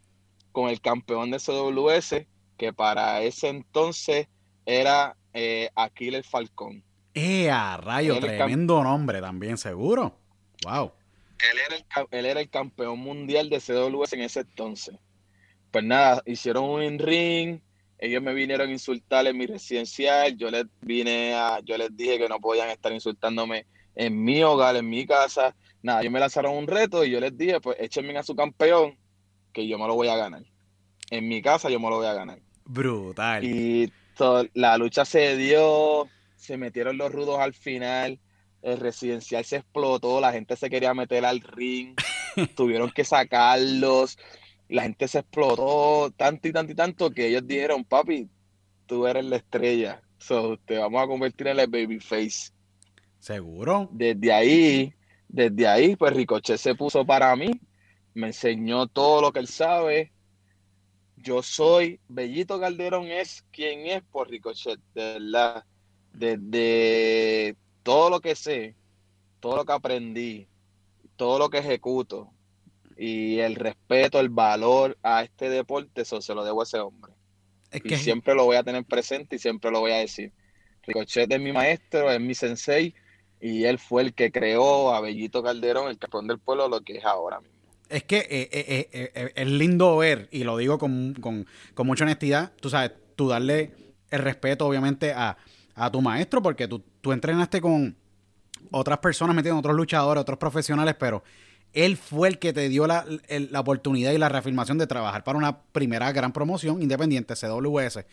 con el campeón de CWS, que para ese entonces era eh, Aquiles Falcón. ¡Eh, a rayo! Tremendo nombre también, seguro. ¡Wow! Él era, el, él era el campeón mundial de CWS en ese entonces pues nada, hicieron un ring, ellos me vinieron a insultar en mi residencial, yo les vine a, yo les dije que no podían estar insultándome en mi hogar, en mi casa, nada, ellos me lanzaron un reto y yo les dije, pues échenme a su campeón, que yo me lo voy a ganar. En mi casa yo me lo voy a ganar. Brutal. Y la lucha se dio, se metieron los rudos al final, el residencial se explotó, la gente se quería meter al ring, tuvieron que sacarlos la gente se explotó tanto y tanto y tanto que ellos dijeron, papi, tú eres la estrella. So, te vamos a convertir en el babyface. ¿Seguro? Desde ahí, desde ahí, pues Ricochet se puso para mí, me enseñó todo lo que él sabe. Yo soy, Bellito Calderón es quien es por Ricochet, de verdad. Desde todo lo que sé, todo lo que aprendí, todo lo que ejecuto, y el respeto, el valor a este deporte, eso se lo debo a ese hombre. y siempre lo voy a tener presente y siempre lo voy a decir. Ricochet es mi maestro, es mi sensei y él fue el que creó a Bellito Calderón, el campeón del pueblo, lo que es ahora mismo. Es que eh, eh, eh, es lindo ver, y lo digo con, mucha honestidad, tú sabes, tú darle el respeto obviamente a, tu maestro, porque tú, tú entrenaste con otras personas, metiendo otros luchadores, otros profesionales, pero él fue el que te dio la, oportunidad y la reafirmación de trabajar para una primera gran promoción independiente, CWS.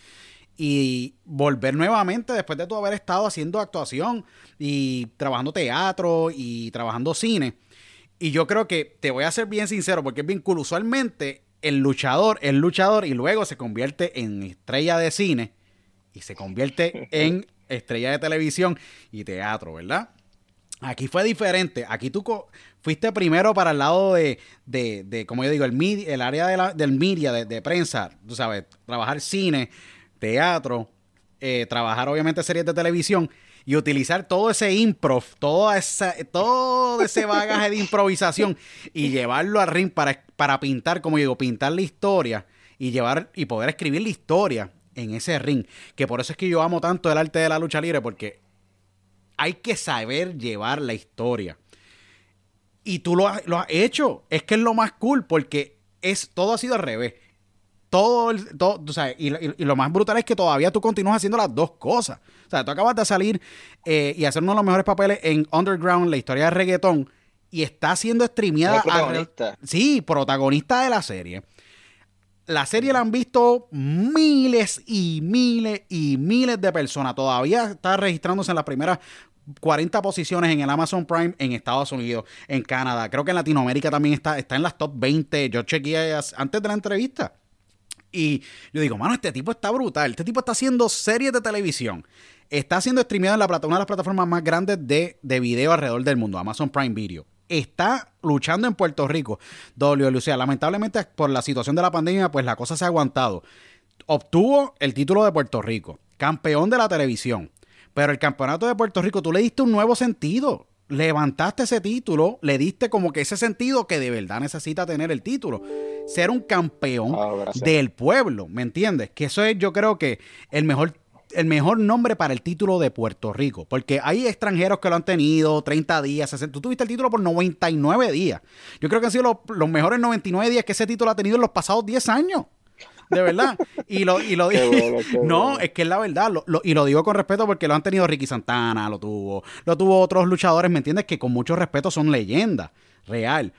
Y volver nuevamente después de tu haber estado haciendo actuación y trabajando teatro y trabajando cine. Y yo creo que te voy a ser bien sincero porque es bien cool. Usualmente el luchador el luchador y luego se convierte en estrella de cine y se convierte en estrella de televisión y teatro, ¿verdad? Aquí fue diferente. Aquí tú fuiste primero para el lado de, de, como yo digo, el, el área de la, del media, de, prensa, tú sabes, trabajar cine, teatro, eh, trabajar obviamente series de televisión y utilizar todo ese improv, toda esa, todo ese bagaje de improvisación y llevarlo al ring para, para pintar, como digo, pintar la historia y llevar y poder escribir la historia en ese ring. Que por eso es que yo amo tanto el arte de la lucha libre, porque hay que saber llevar la historia. Y tú lo has, lo has hecho. Es que es lo más cool porque es, todo ha sido al revés. Todo, el- todo o sea, y, y- y lo más brutal es que todavía tú continúas haciendo las dos cosas. O sea, tú acabas de salir eh, y hacer uno de los mejores papeles en Underground, la historia de reggaetón, y está siendo streameada. Protagonista. Sí, protagonista de la serie. La serie la han visto miles y miles y miles de personas. Todavía está registrándose en las primeras 40 posiciones en el Amazon Prime en Estados Unidos, en Canadá. Creo que en Latinoamérica también está, está en las top 20. Yo chequeé antes de la entrevista. Y yo digo, mano, este tipo está brutal. Este tipo está haciendo series de televisión. Está siendo streameado en la plata- una de las plataformas más grandes de, de video alrededor del mundo, Amazon Prime Video. Está luchando en Puerto Rico. WLUCA, lamentablemente por la situación de la pandemia, pues la cosa se ha aguantado. Obtuvo el título de Puerto Rico, campeón de la televisión. Pero el campeonato de Puerto Rico, tú le diste un nuevo sentido. Levantaste ese título, le diste como que ese sentido que de verdad necesita tener el título. Ser un campeón Ah, del pueblo, ¿me entiendes? Que eso es, yo creo que el mejor, el mejor nombre para el título de Puerto Rico. Porque hay extranjeros que lo han tenido 30 días, 60. Tú tuviste el título por 99 días. Yo creo que han sido los, los mejores 99 días que ese título ha tenido en los pasados 10 años. De verdad. Y lo, y lo Qué digo. bueno, qué no, es que es la verdad. lo- lo- y lo digo con respeto porque lo han tenido Ricky Santana, lo tuvo. Lo tuvo otros luchadores, ¿me entiendes? Que con mucho respeto son leyendas. Real.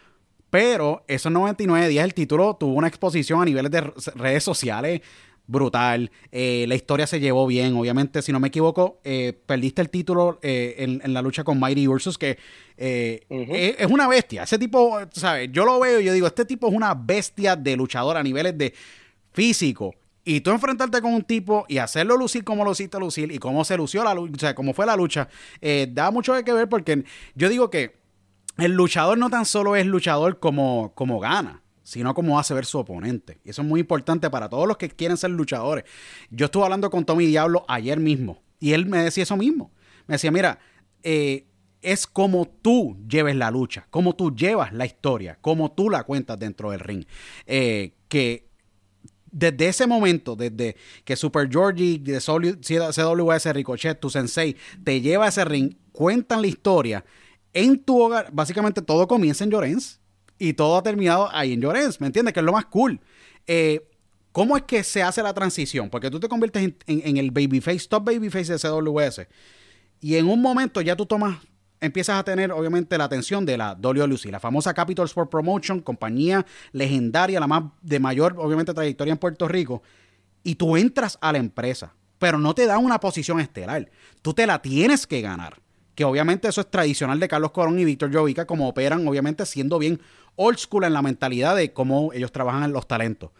Pero esos 99 días el título tuvo una exposición a niveles de re- redes sociales brutal. Eh, la historia se llevó bien. Obviamente, si no me equivoco, eh, perdiste el título eh, en, en la lucha con Mighty Ursus, que es, es una bestia. Ese tipo, ¿sabes? Yo lo veo y yo digo, este tipo es una bestia de luchador a niveles de físico. Y tú enfrentarte con un tipo y hacerlo lucir como lo hiciste lucir y cómo se lució la lucha, o sea, cómo fue la lucha, eh, da mucho que ver porque yo digo que el luchador no tan solo es luchador como, como gana, sino como hace ver su oponente. Y eso es muy importante para todos los que quieren ser luchadores. Yo estuve hablando con Tommy Diablo ayer mismo y él me decía eso mismo. Me decía, mira, eh, es como tú lleves la lucha, como tú llevas la historia, como tú la cuentas dentro del ring. Eh, que desde ese momento, desde que Super Georgie de CWS Ricochet, tu sensei, te lleva a ese ring, cuentan la historia en tu hogar. Básicamente todo comienza en Llorens y todo ha terminado ahí en Llorens, ¿me entiendes? Que es lo más cool. Eh, ¿Cómo es que se hace la transición? Porque tú te conviertes en- en el babyface, top babyface de CWS. Y en un momento ya tú tomas, empiezas a tener obviamente la atención de la WLC, la famosa Capital Sport Promotion, compañía legendaria, la más de mayor obviamente trayectoria en Puerto Rico, y tú entras a la empresa, pero no te da una posición estelar, tú te la tienes que ganar. Que obviamente eso es tradicional de Carlos Corón y Víctor Jovica, como operan, obviamente siendo bien old school en la mentalidad de cómo ellos trabajan los talentos.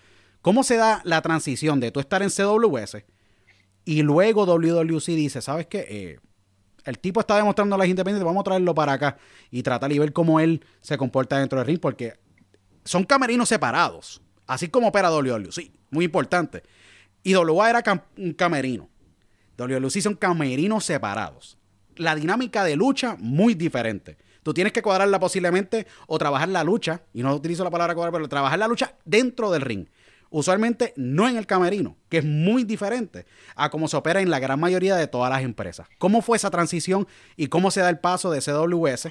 ¿Cómo se da la transición de tú estar en CWS y luego WWC dice, ¿sabes qué? Eh, el tipo está demostrando a las independientes, vamos a traerlo para acá y tratar y ver cómo él se comporta dentro del ring, porque son camerinos separados, así como opera WWC, muy importante. Y WA era cam- un camerino. WLC son camerinos separados. La dinámica de lucha muy diferente. Tú tienes que cuadrarla posiblemente o trabajar la lucha, y no utilizo la palabra cuadrar, pero trabajar la lucha dentro del ring. Usualmente no en el camerino, que es muy diferente a cómo se opera en la gran mayoría de todas las empresas. ¿Cómo fue esa transición y cómo se da el paso de CWS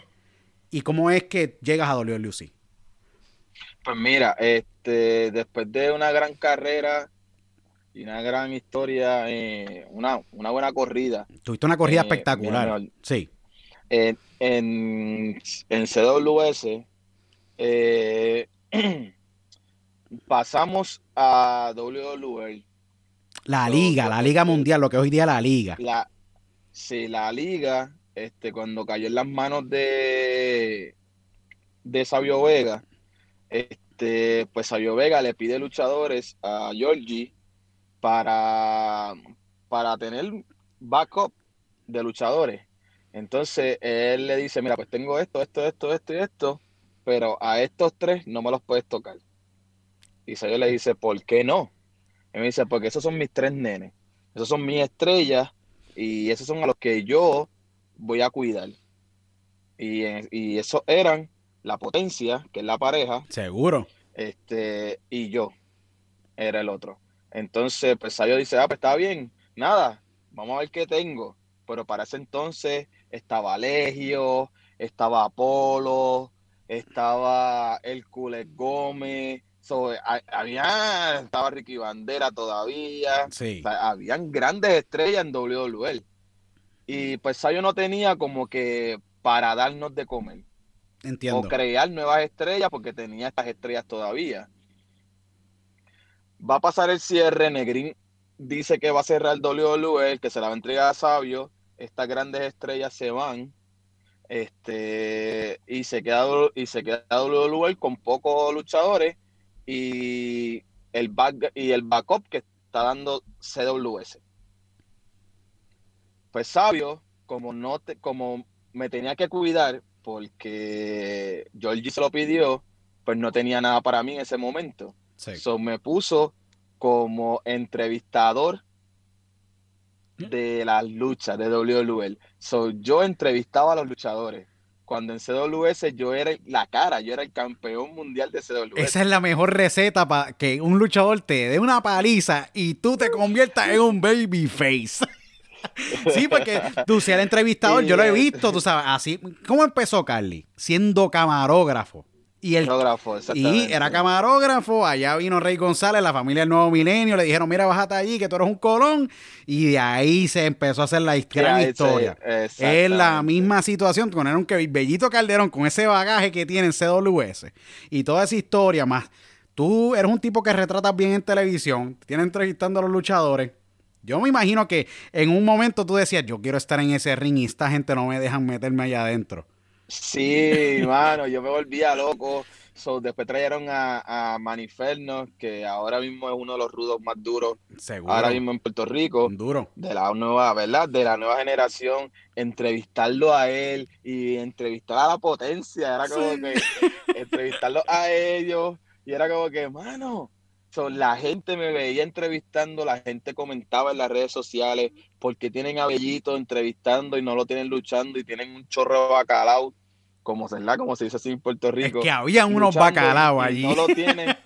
y cómo es que llegas a WLC? Pues mira, este, después de una gran carrera y una gran historia, eh, una, una buena corrida Tuviste una corrida Eh, espectacular. mira, Sí. en, en, en CWS, eh, pasamos a WWE. La liga, la liga mundial, lo que hoy día es la liga. La, sí, la liga, este, cuando cayó en las manos de, de Sabio Vega, este, pues Sabio Vega le pide luchadores a Georgie para, para tener backup de luchadores. Entonces él le dice, mira, pues tengo esto, esto, esto, esto y esto, pero a estos tres no me los puedes tocar. Y Sabio le dice, ¿por qué no? Y me dice, porque esos son mis tres nenes, esos son mis estrellas y esos son a los que yo voy a cuidar. Y, y esos eran la potencia, que es la pareja, Seguro. este, y yo era el otro. Entonces, pues Sayo dice, ah, pues está bien, nada, vamos a ver qué tengo. Pero para ese entonces, estaba Legio, estaba Apolo, estaba Hércules Gómez, so, a- había, estaba Ricky Bandera todavía, Sí. o sea, habían grandes estrellas en WWE. Y pues Sabio no tenía como que para darnos de comer Entiendo. o crear nuevas estrellas porque tenía estas estrellas todavía. Va a pasar el cierre, Negrín dice que va a cerrar WWE, que se la va a entregar a Sabio, estas grandes estrellas se van, este, y se queda y se queda WWE con pocos luchadores y el back, y el backup que está dando CWS. Pues Sabio, como no te, como me tenía que cuidar porque Georgie se lo pidió, pues no tenía nada para mí en ese momento. Sí. So, me puso como entrevistador de las luchas de WWL. So, yo entrevistaba a los luchadores. Cuando en CWS yo era la cara, yo era el campeón mundial de CWS. Esa es la mejor receta para que un luchador te dé una paliza y tú te conviertas en un babyface. sí, porque tú si el entrevistador, yo lo he visto, tú sabes, así. ¿Cómo empezó Carly? Siendo camarógrafo. Y el y era camarógrafo, allá vino Rey González, la familia del Nuevo Milenio, le dijeron, mira, bájate allí, que tú eres un colón, y de ahí se empezó a hacer la gran se- historia. Es la misma situación con un que Bellito Calderón, con ese bagaje que tiene en CWS, y toda esa historia más. Tú eres un tipo que retratas bien en televisión, tienes entrevistando a los luchadores. Yo me imagino que en un momento tú decías, yo quiero estar en ese ring y esta gente no me dejan meterme allá adentro. Sí, mano, yo me volvía loco. So, después trajeron a, a Maniferno, que ahora mismo es uno de los rudos más duros, Seguro. ahora mismo en Puerto Rico. Duro. de la nueva, ¿verdad? De la nueva generación, entrevistarlo a él y entrevistar a la potencia, era como Sí. que entrevistarlo a ellos y era como que, mano, so, la gente me veía entrevistando, la gente comentaba en las redes sociales porque tienen a Bellito entrevistando y no lo tienen luchando y tienen un chorro de bacalao, como, ¿verdad? como se dice así en Puerto Es Rico. que había unos y allí. No lo tienen.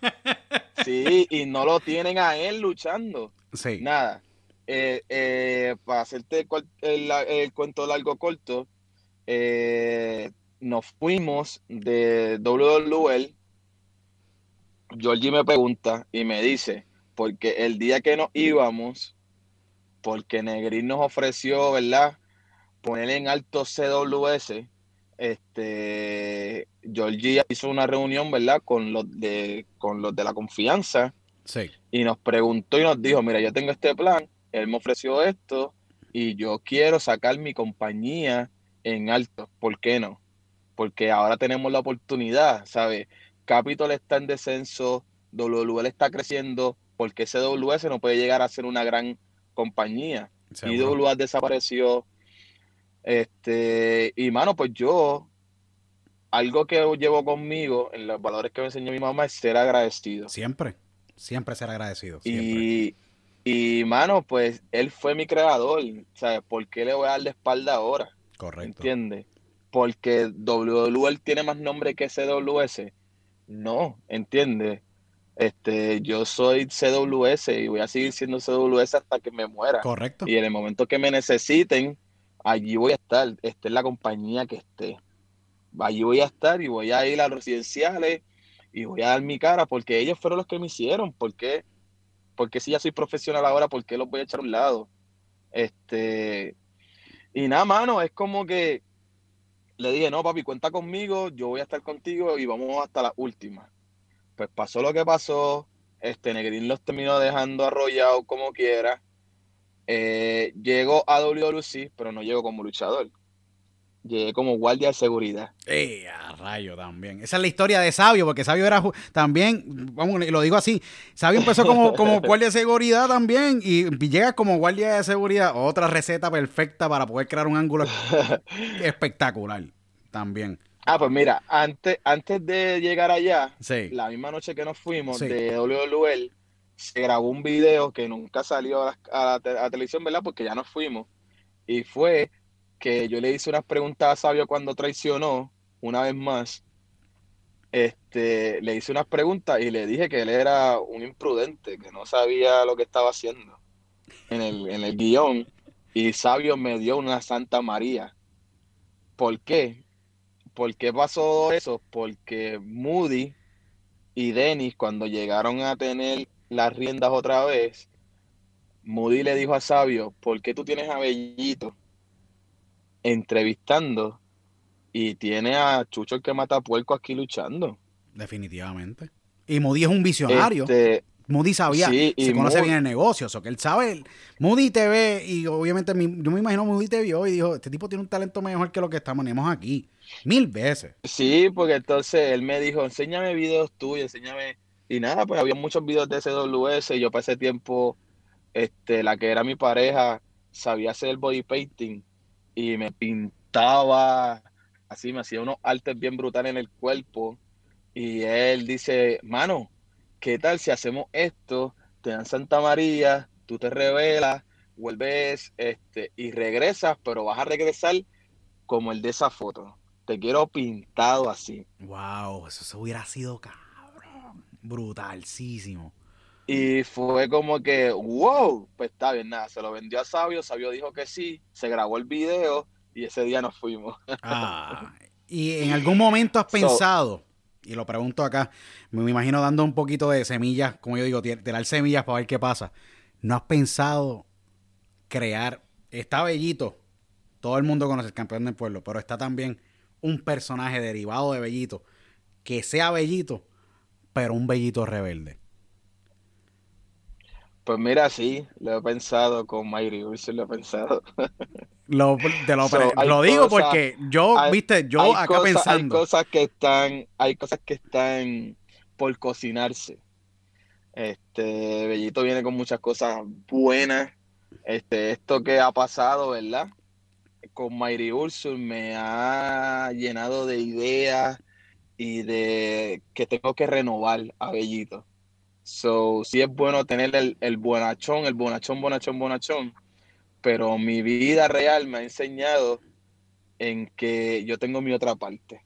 Sí, y no lo tienen a él luchando. Sí. Nada, eh, eh, para hacerte el, el- el cuento largo corto, eh, nos fuimos de WWL. Georgie me pregunta y me dice, porque el día que nos íbamos, porque Negrín nos ofreció, ¿verdad? Poner en alto CWS, este, Georgie hizo una reunión, ¿verdad? Con los de, con los de la confianza Sí. y nos preguntó y nos dijo, mira, yo tengo este plan, él me ofreció esto y yo quiero sacar mi compañía en alto, ¿por qué no? Porque ahora tenemos la oportunidad, ¿sabes? Capitol está en descenso, WL está creciendo, porque CWS no puede llegar a ser una gran compañía. seguro. IWA desapareció. Este, y mano, pues yo, algo que llevo conmigo en los valores que me enseñó mi mamá es ser agradecido. Siempre. Siempre ser agradecido. Siempre. Y, y, mano, pues él fue mi creador, ¿sabes? ¿Por qué le voy a dar la espalda ahora? Correcto. ¿Entiendes? Porque WWL tiene más nombre que CWS. No, ¿entiendes? Este, yo soy CWS y voy a seguir siendo CWS hasta que me muera. Correcto. Y en el momento que me necesiten, allí voy a estar, esté en la compañía que esté. Allí voy a estar y voy a ir a los residenciales y voy a dar mi cara porque ellos fueron los que me hicieron. ¿Por qué? Porque si ya soy profesional ahora, ¿por qué los voy a echar a un lado? Este, y nada, mano, es como que le dije, no, papi, cuenta conmigo, yo voy a estar contigo y vamos hasta la última. Pues pasó lo que pasó, este Negrín los terminó dejando arrollados como quiera. Eh, llegó a WWC, pero no llegó como luchador. Llegué como guardia de seguridad. Eh, a rayo también. Esa es la historia de Sabio, porque Sabio era también, vamos, y lo digo así, Sabio empezó como, como guardia de seguridad también y llega como guardia de seguridad, otra receta perfecta para poder crear un ángulo espectacular también. Ah, pues mira, antes, antes de llegar allá, Sí. la misma noche que nos fuimos Sí. de WWL, se grabó un video que nunca salió a la, a la te- a la televisión, ¿verdad? Porque ya nos fuimos. Y fue que yo le hice unas preguntas a Sabio cuando traicionó, una vez más. Este, le hice unas preguntas y le dije que él era un imprudente, que no sabía lo que estaba haciendo en el, en el guion. Y Sabio me dio una Santa María. ¿Por qué? ¿Por qué pasó eso? Porque Moody y Dennis, cuando llegaron a tener las riendas otra vez, Moody le dijo a Sabio, ¿por qué tú tienes a Bellito entrevistando y tiene a Chucho el que mata puerco aquí luchando? Definitivamente. Y Moody es un visionario. Este, Moody sabía, Sí, se conoce Moody- bien el negocio, o que él sabe, Moody te ve y obviamente mi- yo me imagino Moody te vio y dijo, este tipo tiene un talento mejor que lo que estamos tenemos aquí, mil veces. Sí, porque entonces él me dijo, enséñame videos tuyos, enséñame. Y nada, pues había muchos videos de SWS. Y yo para ese tiempo, este, la que era mi pareja, sabía hacer el body painting y me pintaba así, me hacía unos artes bien brutales en el cuerpo. Y él dice, mano, ¿qué tal si hacemos esto? Te dan Santa María, tú te revelas, vuelves este, y regresas, pero vas a regresar como el de esa foto. Te quiero pintado así. Wow, eso se hubiera sido cabrón, brutalísimo. Y fue como que, wow, pues está bien, nada, se lo vendió a Sabio, Sabio dijo que sí, se grabó el video y ese día nos fuimos. Ah, y en algún momento has So- pensado, y lo pregunto acá, me imagino dando un poquito de semillas, como yo digo, tirar semillas para ver qué pasa. ¿No has pensado crear, está Bellito, todo el mundo conoce el campeón del pueblo, pero está también un personaje derivado de Bellito, que sea Bellito, pero un Bellito rebelde? Pues mira, sí, lo he pensado con Mayri Urso, lo he pensado. Lo, te lo, So, pre- hay lo digo cosas- porque yo, hay- viste, yo acá cosas, hay pensando. cosas que están, hay cosas que están por cocinarse. Este, Bellito viene con muchas cosas buenas. Este, esto que ha pasado, ¿verdad? Con Mayri Ursul me ha llenado de ideas y de que tengo que renovar a Bellito. So, sí es bueno tener el, el bonachón, el bonachón, bonachón, bonachón, pero mi vida real me ha enseñado en que yo tengo mi otra parte.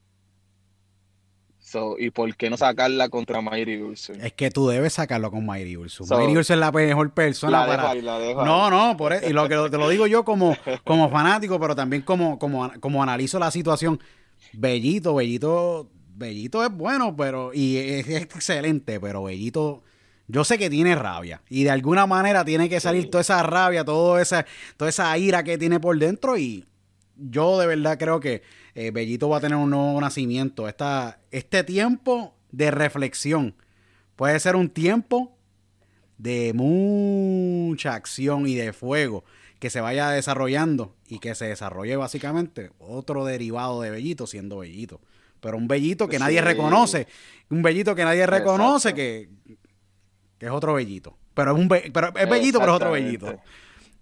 So, ¿y por qué no sacarla contra Mayri Ursul? Es que tú debes sacarlo con Mayri Urso. So- Mayri Urso es la mejor persona La para. ahí, la. No, no, por eso, y lo que te lo digo yo como, como fanático, pero también como, como, como analizo la situación. Bellito, Bellito, Bellito es bueno, pero, y es, es excelente, pero Bellito, yo sé que tiene rabia. Y de alguna manera tiene que salir toda esa rabia, toda esa, toda esa ira que tiene por dentro. Y yo de verdad creo que eh, Bellito va a tener un nuevo nacimiento. Esta, este tiempo de reflexión puede ser un tiempo de mucha acción y de fuego que se vaya desarrollando y que se desarrolle básicamente otro derivado de Bellito siendo Bellito. Pero un Bellito que nadie Sí. reconoce, un Bellito que nadie reconoce Exacto. que, que es otro Bellito. Pero es un be- pero es Bellito, pero es otro. Bellito.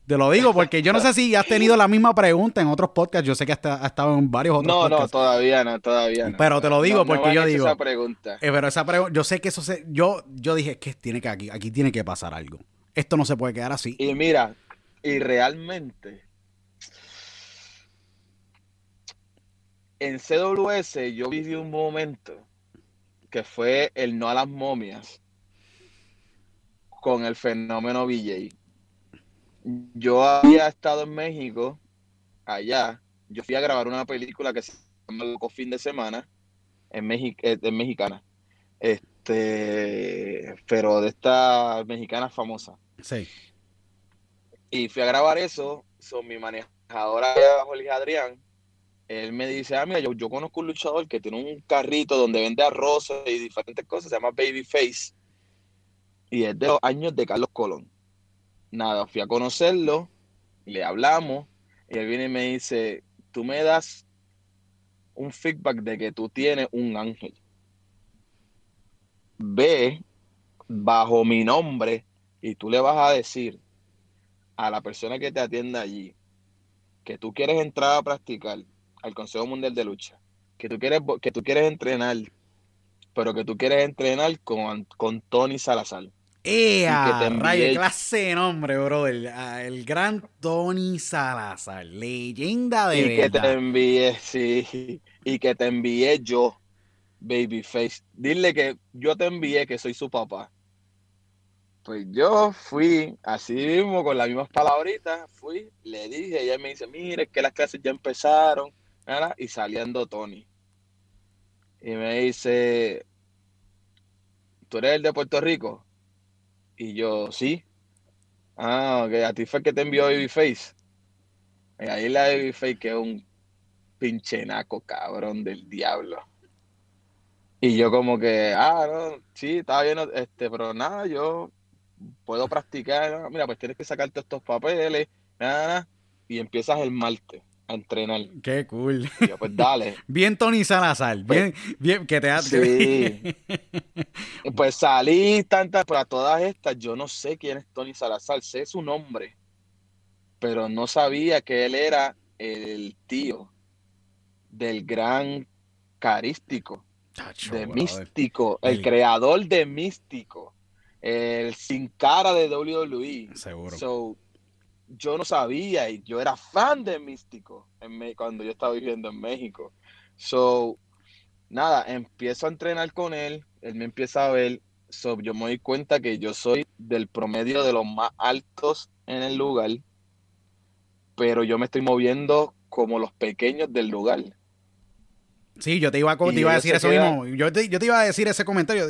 Te lo digo porque yo no sé si has tenido la misma pregunta en otros podcasts. Yo sé que has has estado en varios otros No, no, podcasts. todavía no, todavía no. Pero te lo digo No, no porque yo digo- esa pregunta. Eh, pero esa pregunta, yo sé que eso se, yo, yo dije que tiene que aquí, aquí tiene que pasar algo. Esto no se puede quedar así. Y mira, y realmente en CWS yo viví un momento que fue el no a las momias con el fenómeno VJ. Yo había estado en México, allá, yo fui a grabar una película que se llama Loco Fin de Semana, en, Mexi- eh, en mexicana, este, pero de esta mexicana famosa. Sí. Y fui a grabar eso, son mi manejadora Jorge Adrián, él me dice, ah, mira, yo, yo conozco un luchador que tiene un carrito donde vende arroz y diferentes cosas, se llama Babyface, y es de los años de Carlos Colón. Nada, fui a conocerlo, le hablamos, y él viene y me dice, tú me das un feedback de que tú tienes un ángel. Ve bajo mi nombre y tú le vas a decir a la persona que te atienda allí que tú quieres entrar a practicar al Consejo Mundial de Lucha, que tú quieres, que tú quieres entrenar, pero que tú quieres entrenar con, con Tony Salazar. ¡Ea! Que Rayo, clase de nombre, brother. Ah, El gran Tony Salazar, leyenda de y que te envié, sí, y que te envié yo, Babyface. Dile que yo te envié que soy su papá. Pues yo fui así mismo, con las mismas palabritas, fui, le dije, ella me dice, mire, que las clases ya empezaron, ¿verdad? y saliendo Tony. Y me dice, ¿tú eres el de Puerto Rico? Y yo, sí. Ah, ok, a ti fue el que te envió Babyface. Y ahí la Babyface que es un pinche naco cabrón del diablo. Y yo como que, ah, no, sí, estaba bien, este, pero nada, yo puedo practicar. Mira, pues tienes que sacarte estos papeles, nada, y empiezas el martes a entrenar. Qué cool. Y yo, pues dale. bien Tony Salazar, bien, bien, que te ha... Sí. pues salí tantas, pero a todas estas, yo no sé quién es Tony Salazar, sé su nombre, pero no sabía que él era el tío del gran carístico, de Místico, el creador de Místico, el sin cara de WWE. Seguro. So, yo no sabía y yo era fan de Místico en cuando yo estaba viviendo en México. So, nada, empiezo a entrenar con él, él me empieza a ver, so, yo me doy cuenta que yo soy del promedio de los más altos en el lugar, pero yo me estoy moviendo como los pequeños del lugar. Sí, yo te iba a, te iba a decir eso mismo. Yo te, yo te iba a decir ese comentario.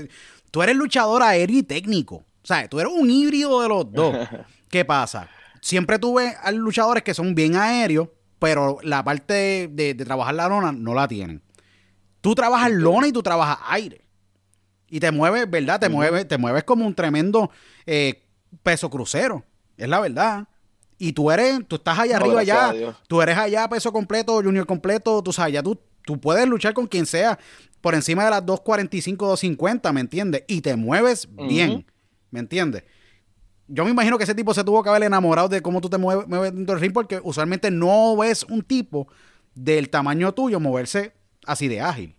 Tú eres luchador aéreo y técnico. O sea, tú eres un híbrido de los dos. ¿Qué pasa? Siempre tuve a luchadores que son bien aéreos, pero la parte de, trabajar la lona no la tienen. Tú trabajas lona y tú trabajas aire. Y te mueves, ¿verdad? Te, mueves, te mueves como un tremendo eh, peso crucero. Es la verdad. Y tú eres, tú estás allá arriba ya. Tú eres allá peso completo, junior completo. Tú sabes, ya tú tú puedes luchar con quien sea por encima de las 2.45, 2.50, ¿me entiendes? Y te mueves bien, ¿me entiendes? Yo me imagino que ese tipo se tuvo que haber enamorado de cómo tú te mueves, dentro del ring porque usualmente no ves un tipo del tamaño tuyo moverse así de ágil.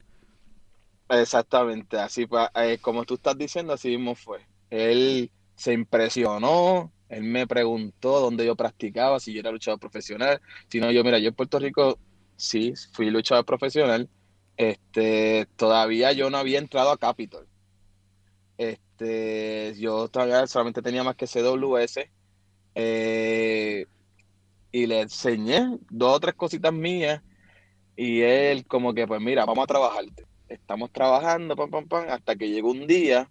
Exactamente, así eh, como tú estás diciendo, así mismo fue. Él se impresionó, él me preguntó dónde yo practicaba, si yo era luchador profesional. Si no, yo, mira, yo en Puerto Rico sí, fui luchador profesional. Este, todavía yo no había entrado a Capitol. Este, yo todavía solamente tenía más que CWS. Eh, y le enseñé dos o tres cositas mías. Y él, como que, pues mira, vamos a trabajarte. Estamos trabajando, pam, pam, pam, hasta que llegó un día.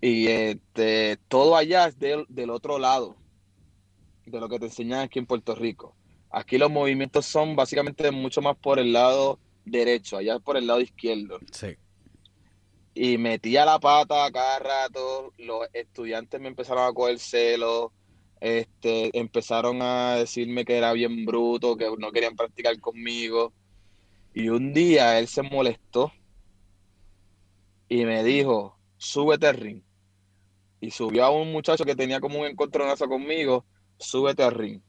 Y este, todo allá es del, del otro lado de lo que te enseñan aquí en Puerto Rico. Aquí los movimientos son básicamente mucho más por el lado derecho, allá por el lado izquierdo. Sí. Y metía la pata cada rato, los estudiantes me empezaron a coger celo, este, empezaron a decirme que era bien bruto, que no querían practicar conmigo. Y un día él se molestó y me dijo, súbete al ring. Y subió a un muchacho que tenía como un encontronazo conmigo, súbete al ring.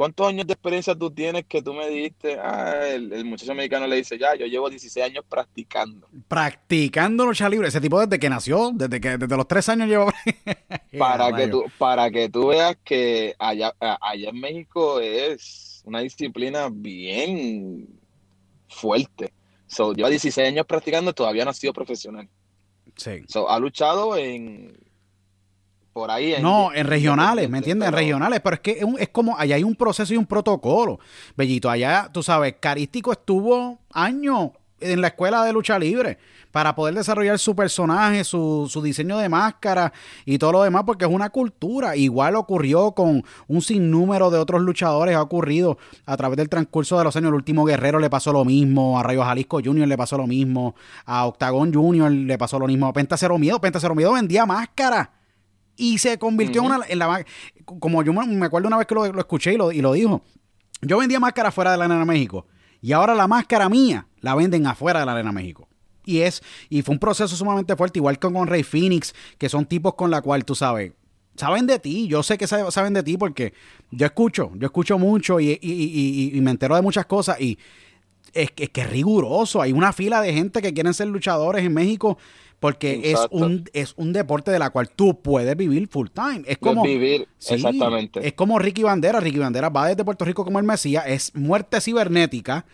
¿Cuántos años de experiencia tú tienes que tú me diste? Ah, el, muchacho americano le dice, ya, yo llevo 16 años practicando. Practicando lucha libre. Ese tipo desde que nació, desde que desde los tres años lleva. para, que tú, para que tú veas que allá, allá en México es una disciplina bien fuerte. So, lleva 16 años practicando, todavía no ha sido profesional. Sí. So, ha luchado en por ahí. no, en regionales, ¿me entiendes? En regionales, pero es que es, como, allá hay un proceso y un protocolo. Bellito, allá, tú sabes, Carístico estuvo años en la escuela de lucha libre para poder desarrollar su personaje, su, su, diseño de máscara y todo lo demás, porque es una cultura. Igual ocurrió con un sinnúmero de otros luchadores, ha ocurrido a través del transcurso de los años. El último Guerrero le pasó lo mismo, a Rayo Jalisco Junior le pasó lo mismo, a Octagon Junior le pasó lo mismo, a Penta Cero Miedo, Penta Cero Miedo vendía máscara y se convirtió en, una, en la... Como yo me acuerdo una vez que lo, escuché y lo, y lo dijo. Yo vendía máscara fuera de la Arena México y ahora la máscara mía la venden afuera de la Arena México. Y es y fue un proceso sumamente fuerte, igual que con Rey Phoenix, que son tipos con la cual tú sabes, saben de ti, yo sé que saben de ti porque yo escucho, yo escucho mucho y, y, y me entero de muchas cosas y es, es que es riguroso, hay una fila de gente que quieren ser luchadores en México porque es un, es un deporte de la cual tú puedes vivir full time. Es como vivir, exactamente. Es como Ricky Bandera. Ricky Bandera va desde Puerto Rico como el Mesías, es muerte cibernética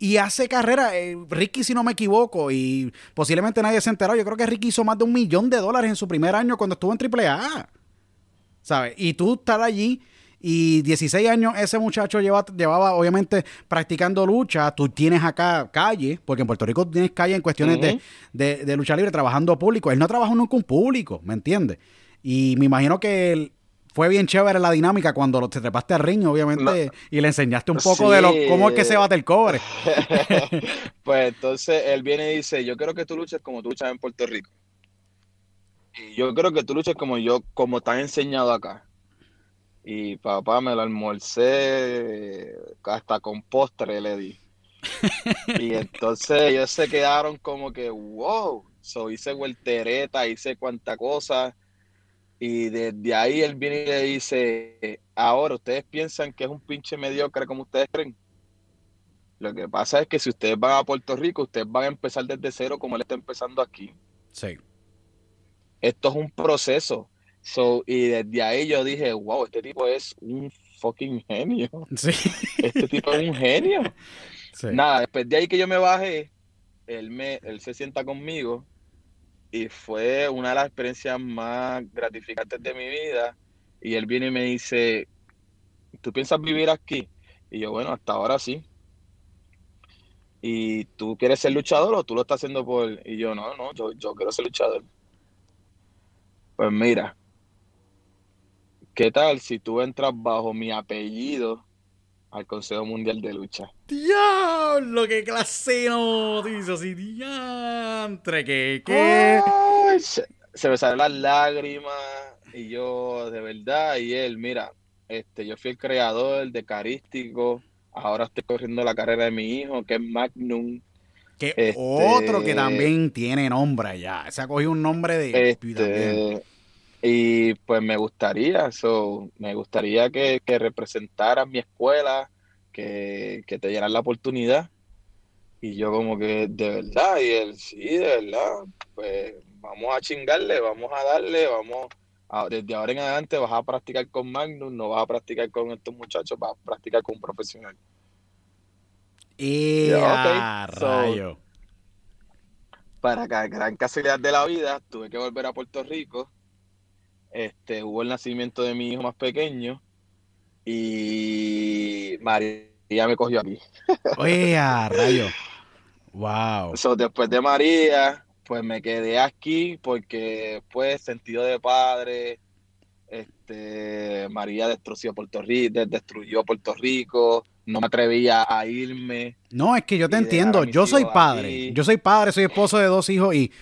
y hace carrera. Eh, Ricky, si no me equivoco, y posiblemente nadie se enteró, yo creo que Ricky hizo más de un millón de dólares en su primer año cuando estuvo en AAA. ¿Sabes? Y tú estás allí Y 16 años ese muchacho lleva, llevaba, obviamente, practicando lucha. Tú tienes acá calle, porque en Puerto Rico tienes calle en cuestiones de, de, de lucha libre, trabajando público. Él no trabajó nunca un público, ¿me entiendes? Y me imagino que él, fue bien chévere la dinámica cuando te trepaste al ring, obviamente, y le enseñaste un poco de lo, cómo es que se bate el cobre. pues entonces él viene y dice, yo quiero que tú luches como tú luchas en Puerto Rico. Y yo creo que tú luches como yo, como te han enseñado acá. Y papá me lo almorcé hasta con postre le di. y entonces ellos se quedaron como que, wow, so, hice vueltereta, hice cuanta cosa y desde ahí él viene y le dice, ahora ustedes piensan que es un pinche mediocre como ustedes creen. Lo que pasa es que si ustedes van a Puerto Rico, ustedes van a empezar desde cero como él está empezando aquí. Sí. Esto es un proceso. So, y desde ahí yo dije, wow, este tipo es un fucking genio. Sí. Este tipo es un genio. Nada, después de ahí que yo me bajé, él, me, él se sienta conmigo y fue una de las experiencias más gratificantes de mi vida. Y él viene y me dice, ¿tú piensas vivir aquí? Y yo, bueno, hasta ahora sí. ¿Y tú quieres ser luchador o tú lo estás haciendo por...? Y yo, no, no, yo, yo quiero ser luchador. Pues mira, ¿qué tal si tú entras bajo mi apellido al Consejo Mundial de Lucha. ¡Diablo! ¡Qué clase no! Dice así, diantre, ¿qué? qué? se, me salen las lágrimas y yo, de verdad, y él, mira, este, yo fui el creador de Carístico, ahora estoy corriendo la carrera de mi hijo, que es Magnum. Que este, otro que también tiene nombre ya. Se ha cogido un nombre de... Este, y pues me gustaría, so, me gustaría que, que representaran mi escuela, que, te dieran la oportunidad. Y yo como que, de verdad, y él, sí, de verdad, pues vamos a chingarle, vamos a darle, vamos, a, desde ahora en adelante vas a practicar con Magnus, no vas a practicar con estos muchachos, vas a practicar con un profesional. Y, rayo. para gran casualidad de la vida, tuve que volver a Puerto Rico este, hubo el nacimiento de mi hijo más pequeño y María me cogió aquí. Oye, rayo. Wow. después de María, pues me quedé aquí porque, pues, sentido de padre, este, María destruyó Puerto Rico, destruyó Puerto Rico, no me atrevía a irme. No, es que yo te entiendo, yo soy padre, yo soy padre, soy esposo de dos hijos y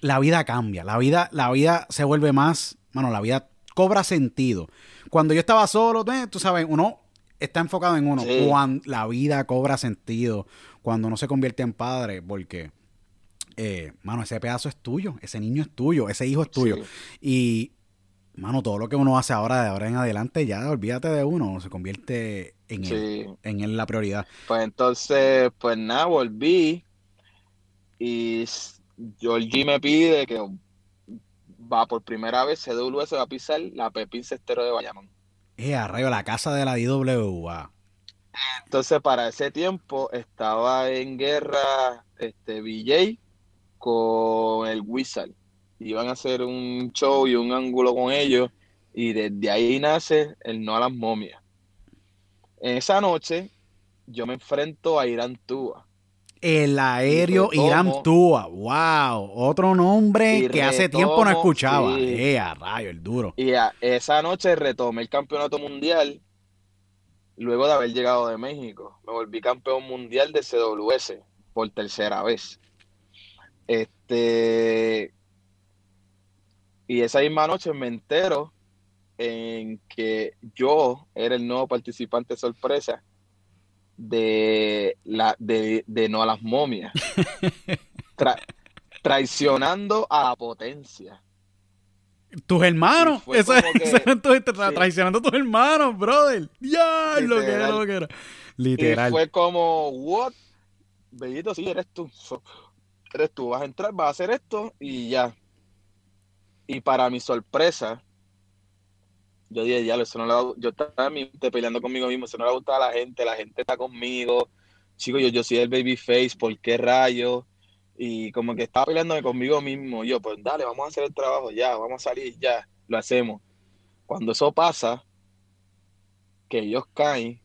la vida cambia, la vida, la vida se vuelve más Mano, la vida cobra sentido. Cuando yo estaba solo, eh, tú sabes, uno está enfocado en uno. Cuando la vida cobra sentido, cuando uno se convierte en padre, porque, eh, mano, ese pedazo es tuyo, ese niño es tuyo, ese hijo es tuyo. Y, mano, todo lo que uno hace ahora, de ahora en adelante, ya olvídate de uno, se convierte en él, en él la prioridad. Pues entonces, pues nada, volví y Georgie me pide que va por primera vez, CWS va a pisar la Pepín Cestero de Bayamón. Eh, a rayo, la casa de la IWA. Entonces, para ese tiempo estaba en guerra este BJ con el Wizard. Iban a hacer un show y un ángulo con ellos. Y desde ahí nace el No a las momias. En esa noche, yo me enfrento a Irán Tua. El aéreo Irán Tua. Wow. Otro nombre que hace tiempo no escuchaba. Eh, a rayo, el duro. Y esa noche retomé el campeonato mundial. Luego de haber llegado de México. Me volví campeón mundial de CWS por tercera vez. Este. Y esa misma noche me entero en que yo era el nuevo participante sorpresa de, la, de, no a las momias, traicionando a la potencia. Tus hermanos, eso, traicionando a tus hermanos, brother. Ya, lo que era, lo que era. Literal. Y fue como, what? Bellito, sí, eres tú. Eres tú, vas a entrar, vas a hacer esto y ya. Y para mi sorpresa, yo dije, ya, eso no le yo estaba peleando conmigo mismo, eso no le gusta a la gente, la gente está conmigo, chico, yo, yo soy el baby face, ¿por qué rayos? Y como que estaba peleándome conmigo mismo, yo, pues dale, vamos a hacer el trabajo ya, vamos a salir ya, lo hacemos. Cuando eso pasa, que ellos caen,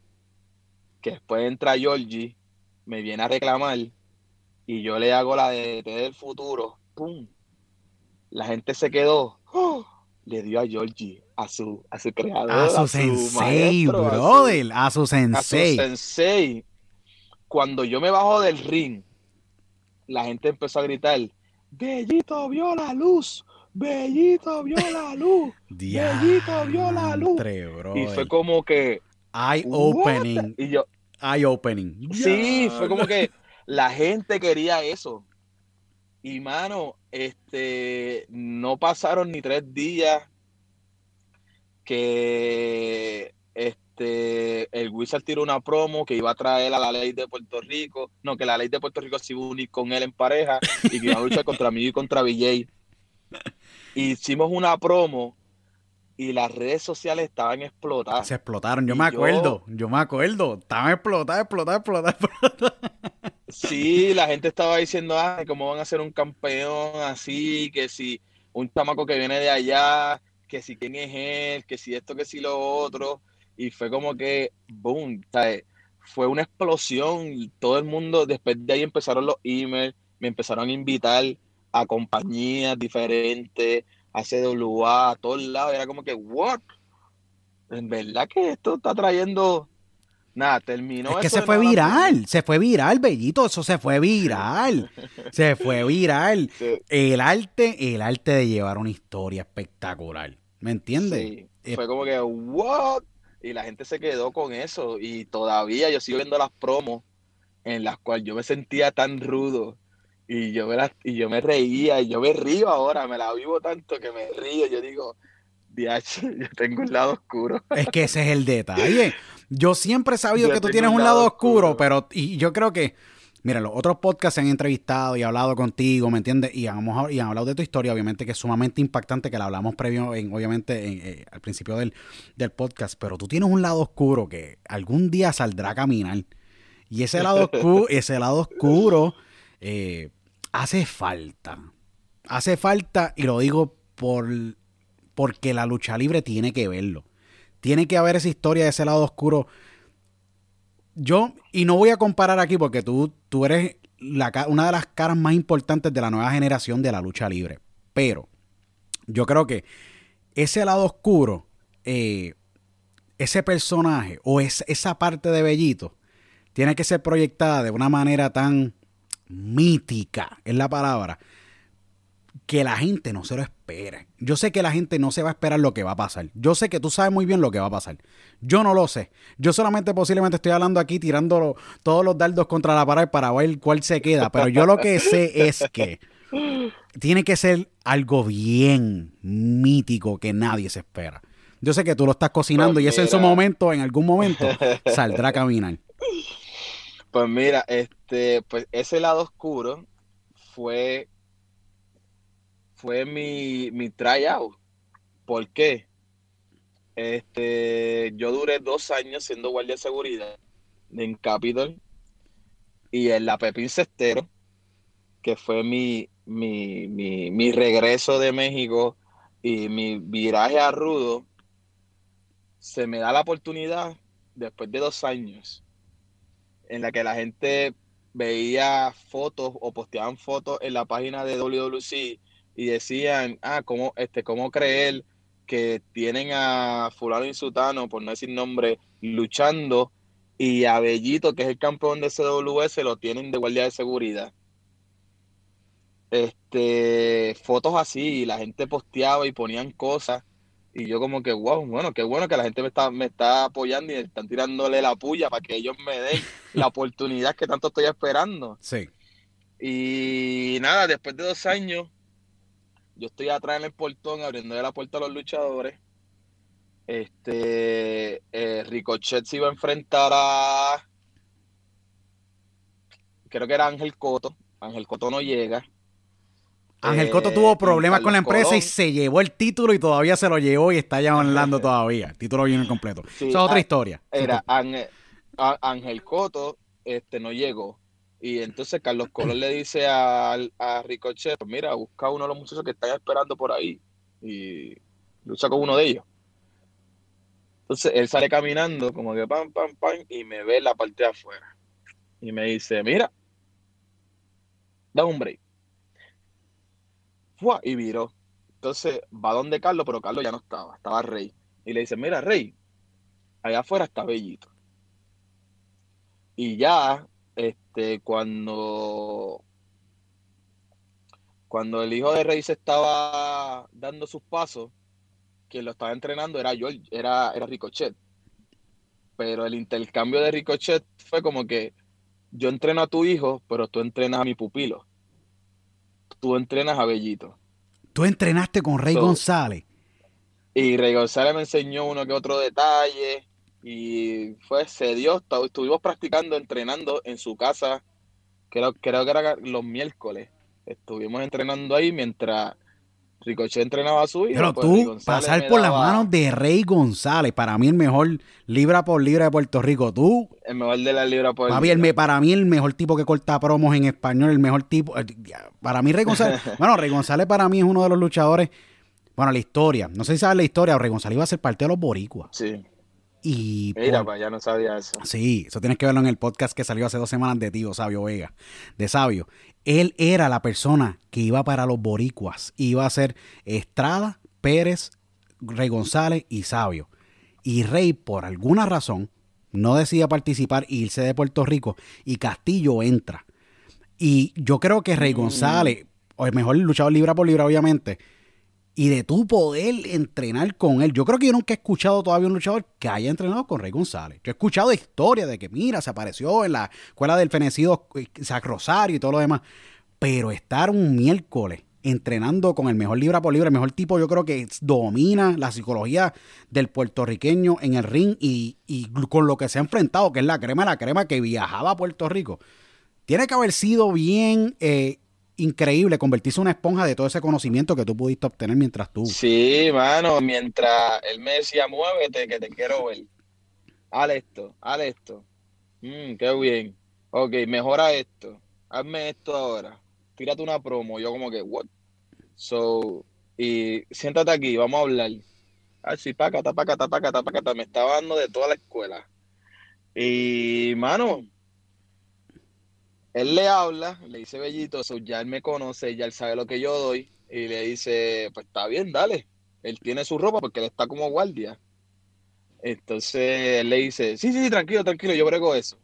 que después entra Georgie, me viene a reclamar y yo le hago la de del futuro, ¡pum! La gente se quedó, ¡oh! le dio a Georgie, a su, a su creador, A su sensei, brother, a su a su sensei. sensei. Cuando yo me bajo del ring, la gente empezó a gritar, Bellito vio la luz, Bellito vio la luz. Bellito vio la luz. Y fue como que, Eye opening. Y yo, Eye opening. sí, fue como que la gente quería eso. Y mano, este, no pasaron ni tres días que este, el Wizard tiró una promo que iba a traer a la ley de Puerto Rico. No, que la ley de Puerto Rico se iba a unir con él en pareja y que iba a luchar contra mí y contra BJ. Hicimos una promo y las redes sociales estaban explotadas. Se explotaron, yo Y me acuerdo, yo me acuerdo. Estaban explotadas, explotadas, explotadas, explotadas. Sí, la gente estaba diciendo, ay, ¿cómo van a ser un campeón así? Que si un chamaco que viene de allá, que si quién es él, que si esto, que si lo otro. Y fue como que, boom, ¿sabes? fue una explosión. Todo el mundo, después de ahí empezaron los emails, me empezaron a invitar a compañías diferentes, a CWA, a todos lados. Era como que, ¿what? En verdad que esto está trayendo. Nada, terminó. Es que eso se fue viral, se fue viral, Bellito, eso se fue viral. Se fue viral. Sí. El arte, el arte de llevar una historia espectacular. ¿Me entiendes? Sí, Eh, fue como que, ¿what? Y la gente se quedó con eso. Y todavía yo sigo viendo las promos en las cuales yo me sentía tan rudo. Y yo me, las- y yo me reía, y yo me río ahora, me la vivo tanto que me río. Yo digo, DH, yo tengo un lado oscuro. Es que ese es el detalle. Yo siempre he sabido Yo que tú tienes un lado lado oscuro, oscuro. pero y yo creo que, mira, los otros podcasts se han entrevistado y hablado contigo, ¿me entiendes? Y, hemos, y han hablado de tu historia, obviamente, que es sumamente impactante, que la hablamos previo, en, obviamente, en, eh, al principio del, del podcast, pero tú tienes un lado oscuro que algún día saldrá a caminar. Y ese lado oscuro, ese lado oscuro eh, hace falta. Hace falta, y lo digo por, porque la lucha libre tiene que verlo. Tiene que haber esa historia de ese lado oscuro. Yo, y no voy a comparar aquí porque tú, tú eres una de las caras más importantes de la nueva generación de la lucha libre. Pero yo creo que ese lado oscuro, eh, ese personaje o es, esa parte de Bellito, tiene que ser proyectada de una manera tan mítica, es la palabra, que la gente no se lo espere. Yo sé que la gente no se va a esperar lo que va a pasar. Yo sé que tú sabes muy bien lo que va a pasar. Yo no lo sé. Yo solamente posiblemente estoy hablando aquí tirando todos los dardos contra la pared para ver cuál se queda. Pero yo lo que sé es que tiene que ser algo bien mítico que nadie se espera. Yo sé que tú lo estás cocinando Pues y eso en su momento, en algún momento, saldrá a caminar. Pues mira, este, pues ese lado oscuro fue, fue mi, mi tryout. ¿Por qué? Este, yo duré dos años siendo guardia de seguridad en Capitol y en la Pepín Cestero, que fue mi, mi, mi, mi regreso de México y mi viraje a Rudo, se me da la oportunidad después de dos años en la que la gente veía fotos o posteaban fotos en la página de WWC y decían, ah, ¿cómo, este, cómo creer que tienen a fulano y sutano, por no decir nombre, luchando y a Bellito, que es el campeón de CWS, lo tienen de guardia de seguridad? Este, fotos así, y la gente posteaba y ponían cosas y yo como que, wow, bueno, qué bueno que la gente me está, me está apoyando y están tirándole la puya para que ellos me den la oportunidad que tanto estoy esperando. Sí. Y nada, después de dos años, yo estoy atrás en el portón abriéndole la puerta a los luchadores. Este, eh, Ricochet se iba a enfrentar a, creo que era Ángel Coto. Ángel Coto no llega. Ángel Eh, Coto tuvo problemas con la empresa y se llevó el título y todavía se lo llevó y está ya hablando todavía. El título viene completo. Sí, Esa es otra historia. Era Ángel, Ángel Coto, este no llegó. Y entonces Carlos Colón le dice a, a Ricochet, mira, busca uno de los muchachos que están esperando por ahí y lucha con uno de ellos. Entonces él sale caminando como que pam, pam, pam, y me ve la parte de afuera. Y me dice, mira, da un break. Fua, y viró. Entonces va donde Carlos, pero Carlos ya no estaba, estaba Rey. Y le dice, mira, Rey, allá afuera está Bellito. Y ya, este, cuando, cuando el hijo de Rey se estaba dando sus pasos, quien lo estaba entrenando era yo, era, era Ricochet. Pero el intercambio de Ricochet fue como que yo entreno a tu hijo, pero tú entrenas a mi pupilo. Tú entrenas a Bellito. Tú entrenaste con Rey So- González. Y Rey González me enseñó uno que otro detalle. Y fue, se dio, estu- estuvimos practicando, entrenando en su casa. Creo, creo que era los miércoles. Estuvimos entrenando ahí mientras Ricochet entrenaba a su hijo. Pero pues, tú, pasar por las manos de Rey González, para mí el mejor libra por libra de Puerto Rico. Tú, El mejor de la libra por papi, el me- para mí el mejor tipo que corta promos en español, el mejor tipo. eh, Para mí Rey González, bueno, Rey González para mí es uno de los luchadores. Bueno, la historia, no sé si sabes la historia, Rey González iba a ser parte de los boricuas. Sí, Y mira, por- pues ya no sabía eso. Sí, eso tienes que verlo en el podcast que salió hace dos semanas de tío Sabio Vega, de Sabio. Él era la persona que iba para los boricuas. Iba a ser Estrada, Pérez, Rey González y Sabio. Y Rey, por alguna razón, no decide participar e irse de Puerto Rico. Y Castillo entra. Y yo creo que Rey González, o el mejor luchador libra por libra, obviamente, y de tu poder entrenar con él. Yo creo que yo nunca he escuchado todavía un luchador que haya entrenado con Rey González. Yo he escuchado historias de que, mira, se apareció en la escuela del fenecido eh, Sac Rosario y todo lo demás. Pero estar un miércoles entrenando con el mejor libra por libra, el mejor tipo, yo creo que domina la psicología del puertorriqueño en el ring y, y con lo que se ha enfrentado, que es la crema, la crema que viajaba a Puerto Rico. Tiene que haber sido bien eh, increíble convertirse en una esponja de todo ese conocimiento que tú pudiste obtener mientras tú. Sí, mano, mientras él me decía, muévete, que te quiero ver. Haz esto, haz esto. Mm, qué bien. Ok, mejora esto. Hazme esto ahora. Tírate una promo. Yo como que, what? So, y siéntate aquí, vamos a hablar. Ah, sí, pácata, pácata, pácata, pácata. Me estaba dando de toda la escuela. Y, mano, él le habla, le dice Bellito, so, ya él me conoce, ya él sabe lo que yo doy. Y le dice, pues está bien, dale. Él tiene su ropa porque él está como guardia. Entonces él le dice, sí, sí, tranquilo, tranquilo, yo brego eso.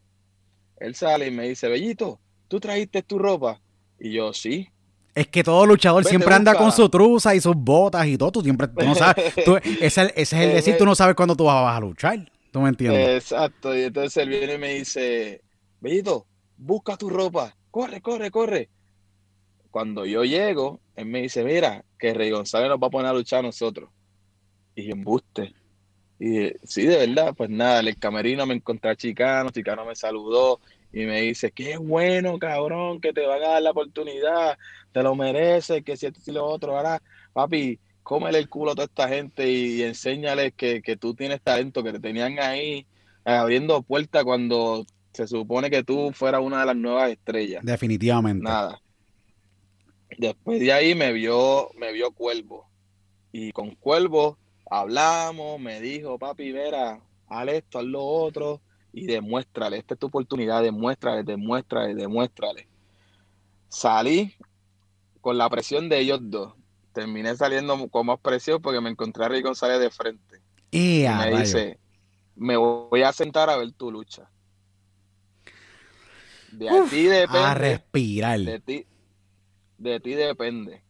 Él sale y me dice, Bellito, ¿tú trajiste tu ropa? Y yo, sí. Es que todo luchador Vete, siempre anda con su truza y sus botas y todo. Tú siempre tú no sabes. tú- ese, ese es el decir, tú no sabes cuándo tú vas a luchar. ¿Tú me entiendes? Exacto. Y entonces él viene y me dice, Bellito, busca tu ropa, corre, corre, corre. Cuando yo llego, él me dice, mira, que Rey González nos va a poner a luchar a nosotros. Y embuste. Y sí, de verdad, pues nada, el camerino me encontré a Chicano, Chicano me saludó y me dice, qué bueno, cabrón, que te van a dar la oportunidad, te lo mereces, que si esto y lo otro, ahora, papi, cómele el culo a toda esta gente y, y enséñales que, que tú tienes talento, que te tenían ahí eh, abriendo puertas cuando se supone que tú fueras una de las nuevas estrellas. Definitivamente. Nada. Después de ahí me vio, me vio Cuervo. Y con Cuervo hablamos, me dijo, papi, vera, haz esto, haz lo otro, y demuéstrale, esta es tu oportunidad, demuéstrale, demuéstrale, demuéstrale. Salí con la presión de ellos dos. Terminé saliendo con más presión porque me encontré a Rey González de frente. Y Y me dice, me voy a sentar a ver tu lucha. De Uf, ti depende. a respirar. De ti, de ti depende.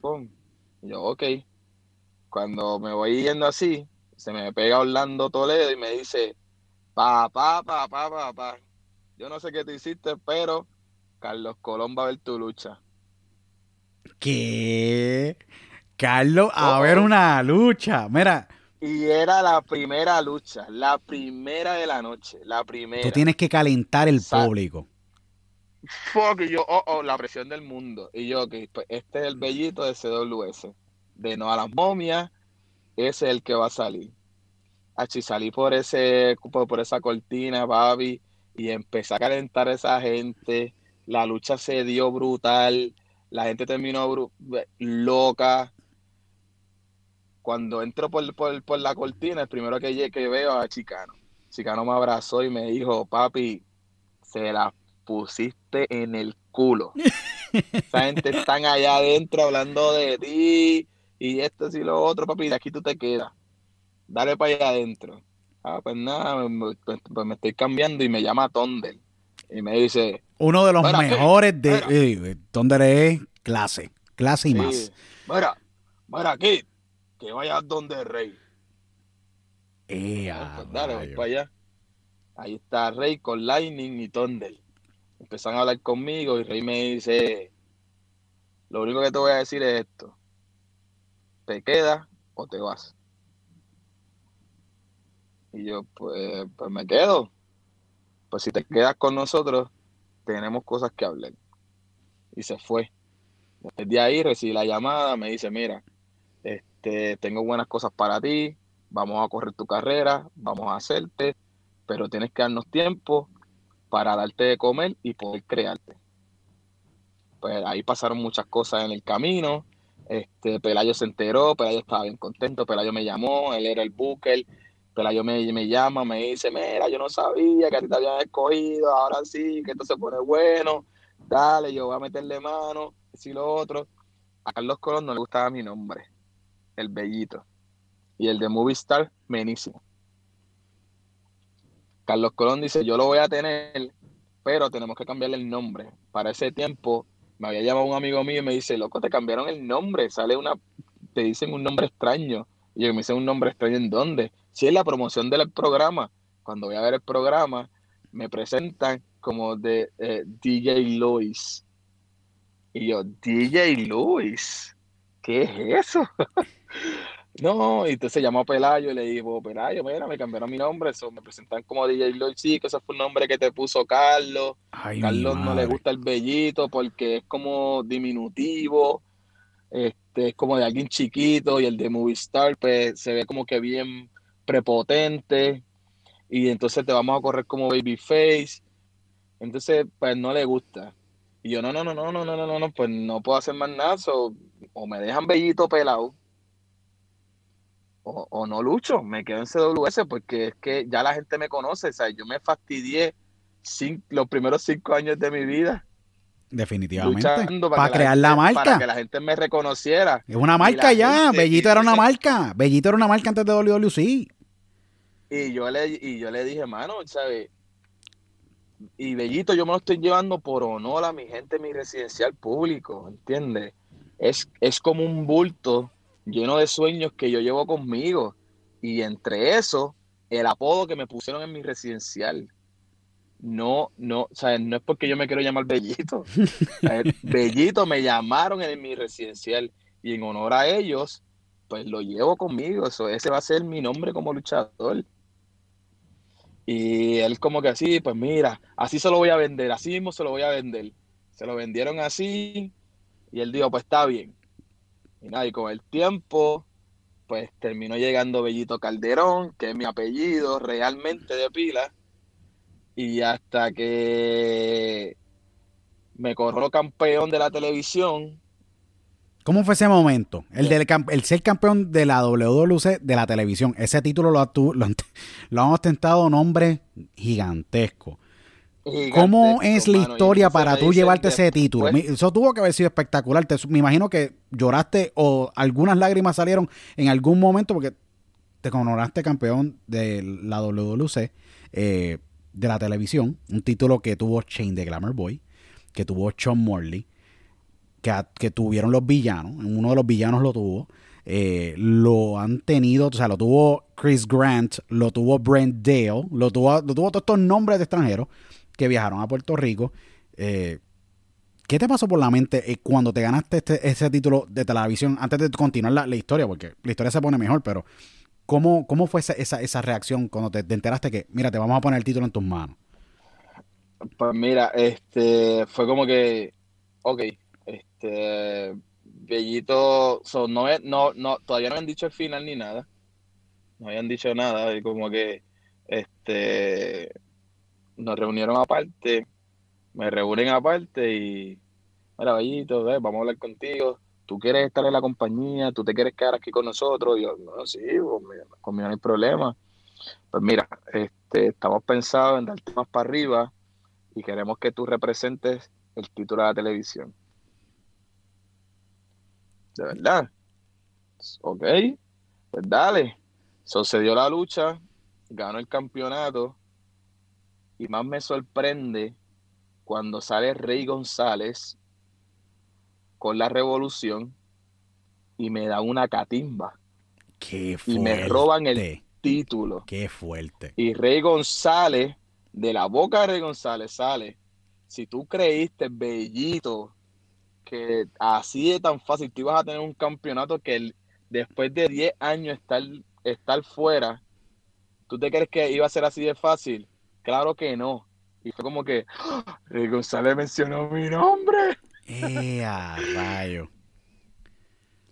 Pum. Yo, ok. Cuando me voy yendo así, se me pega Orlando Toledo y me dice, papá, papá, papá. Yo no sé qué te hiciste, pero Carlos Colón va a ver tu lucha. ¿Qué? Carlos, a Oh. ver una lucha. Mira, Y era la primera lucha, la primera de la noche, la primera. tú tienes que calentar el Sa- público. Fuck, y yo, oh, oh, la presión del mundo. Y yo, ok, pues este es el bellito de CWS. De no a las momias, ese es el que va a salir. Achi, salí por ese, por, por esa cortina, papi, y empecé a calentar a esa gente. La lucha se dio brutal. La gente terminó loca. Cuando entro por, por, por la cortina, el primero que, que veo a Chicano. Chicano me abrazó y me dijo, papi, se la pusiste en el culo. Esa gente están allá adentro hablando de ti y esto y lo otro, papi, de aquí tú te quedas. Dale para allá adentro. Ah, pues nada, me- pues, pues me estoy cambiando y me llama Tondel. Y me dice, Uno de los mejores de. eh, Thunder es clase. Clase y sí, más. mira, mira aquí, que vayas donde el rey. Eh, Ah, a pues dale, voy rayos. para allá. Ahí está Rey con Lightning y Thunder. Empiezan a hablar conmigo y Rey me dice, lo único que te voy a decir es esto. ¿Te quedas o te vas? Y yo, pues, pues me quedo. Pues si te quedas con nosotros, tenemos cosas que hablar. Y se fue. Desde ahí recibí la llamada, me dice, mira, este, tengo buenas cosas para ti, vamos a correr tu carrera, vamos a hacerte, pero tienes que darnos tiempo para darte de comer y poder crearte. Pues ahí pasaron muchas cosas en el camino. Este, Pelayo se enteró, Pelayo estaba bien contento, Pelayo me llamó, él era el booker, Pelayo me, me llama, me dice, mira, yo no sabía que a ti te habían escogido, ahora sí, que esto se pone bueno, dale, yo voy a meterle mano, si lo otro. A Carlos Colón no le gustaba mi nombre, el Bellito, y el de Movie Star, Menísimo. Carlos Colón dice, yo lo voy a tener, pero tenemos que cambiarle el nombre. Para ese tiempo me había llamado un amigo mío y me dice, loco, te cambiaron el nombre, sale una, te dicen un nombre extraño. Y yo me dicen un nombre extraño en dónde. Si es la promoción del programa. Cuando voy a ver el programa, me presentan como de eh, DJ Luis. Y yo, DJ Luis, ¿qué es eso? No, y entonces llamó a Pelayo y le dijo, Pelayo, mira, me cambiaron mi nombre, eso me presentan como DJ sí, que ese fue el nombre que te puso Carlos. Ay, Carlos no le gusta el bellito porque es como diminutivo, este, es como de alguien chiquito y el de Movistar pues se ve como que bien prepotente y entonces te vamos a correr como babyface. Entonces, pues no le gusta. Y yo, no, no, no, no, no, no, no, no, no, pues no puedo hacer más nada, so, o me dejan bellito pelado o, o no lucho, me quedo en CWS porque es que ya la gente me conoce, o sea, yo me fastidié cin- los primeros cinco años de mi vida Definitivamente. Para la crear gente- la para marca. que la gente me reconociera. Es una marca ya. gente- Bellito era una marca. Bellito era una marca antes de WWC. Y yo le, y yo le dije, mano, ¿sabes? Y Bellito, yo me lo estoy llevando por honor a mi gente, mi residencial público, ¿entiendes? Es, es como un bulto lleno de sueños que yo llevo conmigo. Y entre eso, el apodo que me pusieron en mi residencial. No, no, ¿sabes? No es porque yo me quiero llamar Bellito. Bellito me llamaron en mi residencial. Y en honor a ellos, pues lo llevo conmigo. Eso, ese va a ser mi nombre como luchador. Y él como que así, pues mira, así se lo voy a vender, así mismo se lo voy a vender. Se lo vendieron así y él dijo, pues está bien. Y nada, y con el tiempo, pues terminó llegando Bellito Calderón, que es mi apellido realmente de pila. Y hasta que me corrió campeón de la televisión, ¿Cómo fue ese momento? El, del cam- el ser campeón de la WWC de la televisión. Ese título lo, lo, han- lo han ostentado nombres gigantescos. ¿Cómo es la historia para tú llevarte ese título? Mi- Eso tuvo que haber sido espectacular. Te- me imagino que lloraste o algunas lágrimas salieron en algún momento porque te coronaste campeón de la WWC eh, de la televisión. Un título que tuvo Shane de Glamour Boy, que tuvo Sean Morley, que, a- que tuvieron los villanos. Uno de los villanos lo tuvo. Eh, lo han tenido, o sea, lo tuvo Chris Grant, lo tuvo Brent Dale, lo tuvo, lo tuvo todos estos nombres de extranjeros que viajaron a Puerto Rico. Eh, ¿Qué te pasó por la mente eh, cuando te ganaste este, ese título de televisión? Antes de continuar la, historia, porque la historia se pone mejor, pero ¿cómo, cómo fue esa, esa, reacción cuando te, te enteraste que, mira, te vamos a poner el título en tus manos? Pues mira, este fue como que, ok, este Bellito, so, no, no, no, todavía no habían dicho el final ni nada, no habían dicho nada, y como que, este, nos reunieron aparte, me reúnen aparte y, mira, Bellito, vamos a hablar contigo, ¿tú quieres estar en la compañía? ¿Tú te quieres quedar aquí con nosotros? Yo, no, sí, pues, conmigo no hay problema. Pues mira, este, estamos pensando en darte más para arriba y queremos que tú representes el título de la televisión. De verdad. Ok, pues dale. Sucedió la lucha, ganó el campeonato y más me sorprende cuando sale Rey González con la revolución y me da una catimba. Qué Y me roban el título. Qué fuerte. Y Rey González, de la boca de Rey González sale, si tú creíste, bellito, que así de tan fácil tú ibas a tener un campeonato que el, después de 10 años estar, estar fuera, ¿tú te crees que iba a ser así de fácil? Claro que no. Y fue como que. Rey González mencionó mi nombre. ¡Eh, a rayo!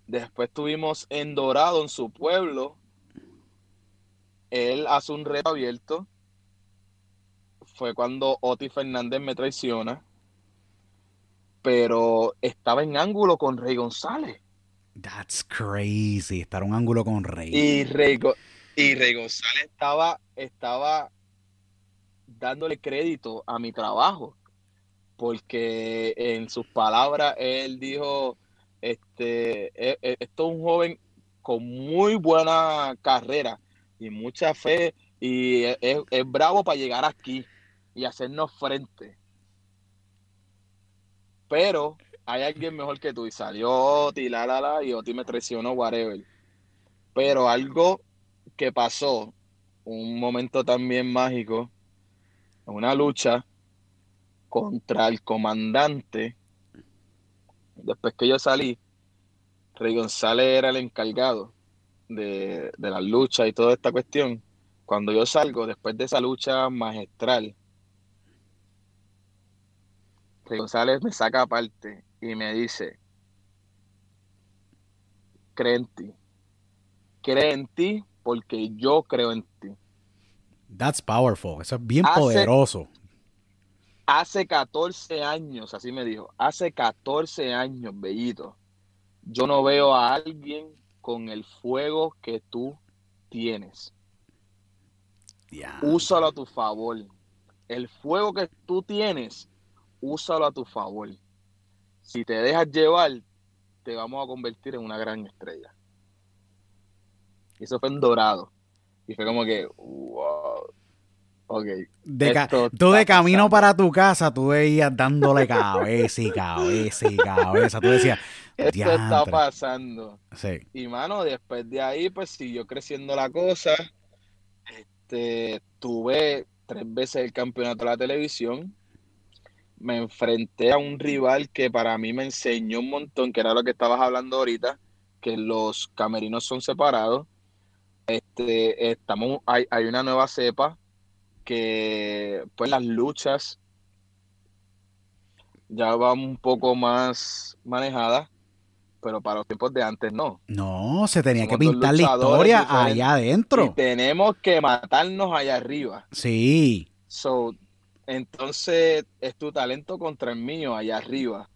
Después tuvimos en Dorado, en su pueblo. Él hace un reto abierto. Fue cuando Oti Fernández me traiciona. Pero estaba en ángulo con Rey González. That's crazy. Estar un ángulo con Rey. Y Rey, y Rey González estaba, estaba dándole crédito a mi trabajo. Porque en sus palabras él dijo, este, e- e- esto es un joven con muy buena carrera y mucha fe y es, es- es bravo para llegar aquí y hacernos frente. Pero hay alguien mejor que tú y salió Oti, la, la, la, y Oti me traicionó, whatever. Pero algo que pasó, un momento también mágico, una lucha contra el comandante. Después que yo salí, Rey González era el encargado de, de la lucha y toda esta cuestión. Cuando yo salgo, después de esa lucha magistral, Rey González me saca aparte y me dice, cree en ti. Cree en ti porque yo creo en ti. That's powerful. Eso es bien Hace- poderoso. Hace 14 años, así me dijo, hace 14 años, Bellito, yo no veo a alguien con el fuego que tú tienes. Ya. Úsalo a tu favor. El fuego que tú tienes, úsalo a tu favor. Si te dejas llevar, te vamos a convertir en una gran estrella. Y eso fue en dorado. Y fue como que, wow. Ok. De tú de camino pasando. para tu casa, tú veías dándole cabeza y cabeza y cabeza. Tú decías, Esto está pasando. sí. Y mano, después de ahí, pues siguió creciendo la cosa. Este, tuve tres veces el campeonato de la televisión. Me enfrenté a un rival que para mí me enseñó un montón, que era lo que estabas hablando ahorita, que los camerinos son separados. Este, estamos, hay, hay una nueva cepa que pues las luchas ya van un poco más manejadas, pero para los tiempos de antes no. No, se tenía que Somos pintar la historia allá adentro. Y tenemos que matarnos allá arriba. Sí. So, entonces es tu talento contra el mío allá arriba.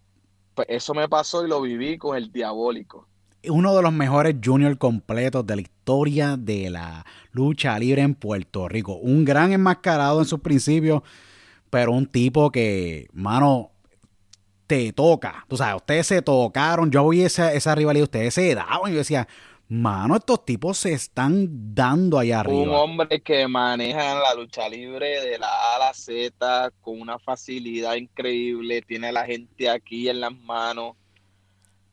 Pues eso me pasó y lo viví con el diabólico. Uno de los mejores junior completos de la historia de la lucha libre en Puerto Rico. Un gran enmascarado en sus principios, pero un tipo que, mano, te toca. Tú sabes, ustedes se tocaron. Yo vi esa, esa rivalidad, ustedes se daban. Y yo decía, mano, estos tipos se están dando allá Un arriba. hombre que maneja la lucha libre de la A a la Z con una facilidad increíble, tiene a la gente aquí en las manos.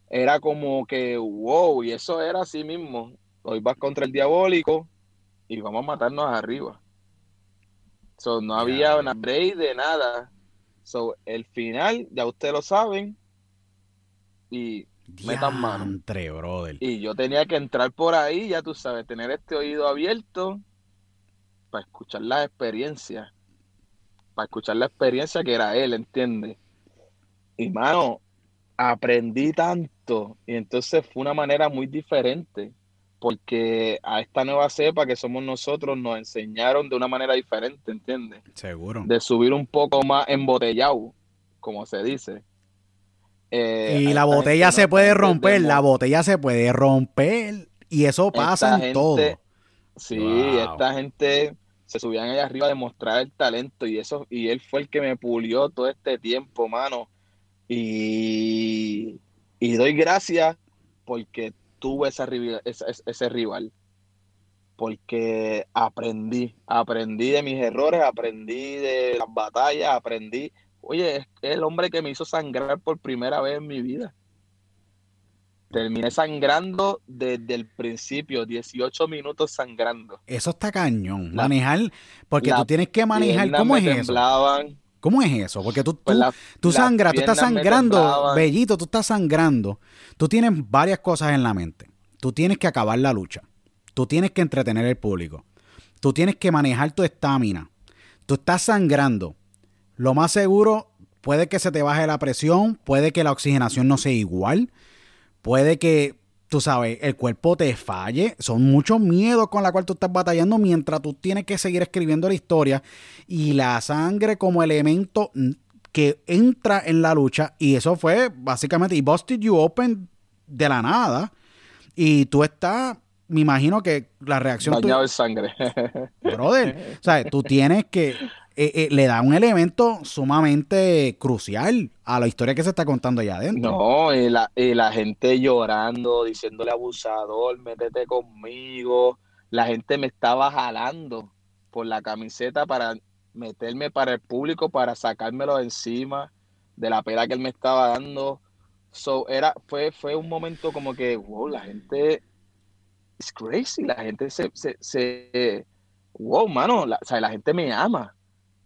Era como que, wow, y eso era así mismo. Hoy vas contra el diabólico y vamos a matarnos arriba. So, no había Ya. una break de nada. So, el final, ya ustedes lo saben. Y metan mano. Diantre, brother. y yo tenía que entrar por ahí, ya tú sabes, tener este oído abierto para escuchar la experiencia. Para escuchar la experiencia que era él, ¿entiendes? Y mano, aprendí tanto. Y entonces fue una manera muy diferente. Porque a esta nueva cepa que somos nosotros nos enseñaron de una manera diferente, ¿entiendes? Seguro. de subir un poco más embotellado, como se dice. Eh, y la botella se no- puede de- de- romper, la botella se puede romper. Y eso pasa Esta en todo. Sí, Wow. esta gente se subían allá arriba a demostrar el talento y eso, y él fue el que me pulió todo este tiempo, mano. Y, y doy gracias porque tuve esa, rival- esa- ese, rival. Porque aprendí, aprendí de mis errores, aprendí de las batallas, aprendí. Oye, es el hombre que me hizo sangrar por primera vez en mi vida. Terminé sangrando desde el principio, 18 minutos sangrando. Eso está cañón. La- manejar, porque tú tienes que manejar. ¿Cómo es eso? temblaban, ¿Como es eso? Porque tú, pues tú, tú sangras, tú estás sangrando, bellito, tú estás sangrando. Tú tienes varias cosas en la mente. Tú tienes que acabar la lucha. Tú tienes que entretener al público. Tú tienes que manejar tu estamina. Tú estás sangrando. Lo más seguro, puede que se te baje la presión, puede que la oxigenación no sea igual, puede que, tú sabes, el cuerpo te falle. Son muchos miedos con la cual tú estás batallando mientras tú tienes que seguir escribiendo la historia y la sangre como elemento que entra en la lucha y eso fue básicamente y Busted You Open de la nada y tú estás me imagino que la reacción bañado en sangre. brother, o sea, tú tienes que eh, eh, le da un elemento sumamente crucial a la historia que se está contando allá adentro. No, y la, y la gente llorando, diciéndole abusador, métete conmigo. La gente me estaba jalando por la camiseta para meterme para el público, para sacármelo de encima de la pena que él me estaba dando. So, era, fue, fue un momento como que, wow, la gente es crazy, la gente se, se, wow, mano, o sea, la gente me ama.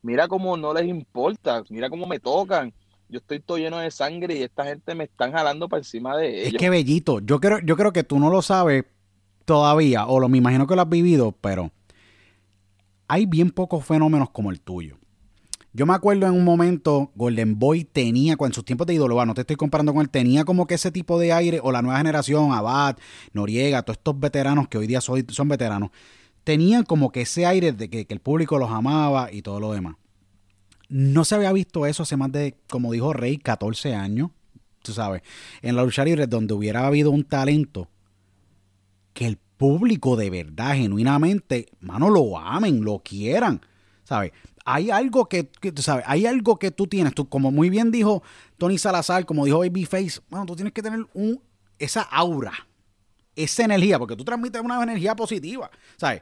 Mira cómo no les importa, mira cómo me tocan. Yo estoy todo lleno de sangre y esta gente me están jalando para encima de Es ellos. que bellito, yo creo, yo creo que tú no lo sabes todavía, o lo me imagino que lo has vivido, pero hay bien pocos fenómenos como el tuyo. Yo me acuerdo en un momento, Golden Boy tenía, con sus tiempos de ídolo, no te estoy comparando con él, tenía como que ese tipo de aire, o la nueva generación, Abad, Noriega, todos estos veteranos que hoy día soy- son veteranos, tenían como que ese aire de que, el público los amaba y todo lo demás. No se había visto eso hace más de, como dijo Rey, 14 años, tú sabes, en la lucha libre donde hubiera habido un talento que el público de verdad, genuinamente, mano, lo amen, lo quieran, ¿sabes? Hay algo que, que tú sabes, hay algo que tú tienes, tú, como muy bien dijo Tony Salazar, como dijo Babyface, bueno, tú tienes que tener un, esa aura, esa energía, porque tú transmites una energía positiva, ¿sabes?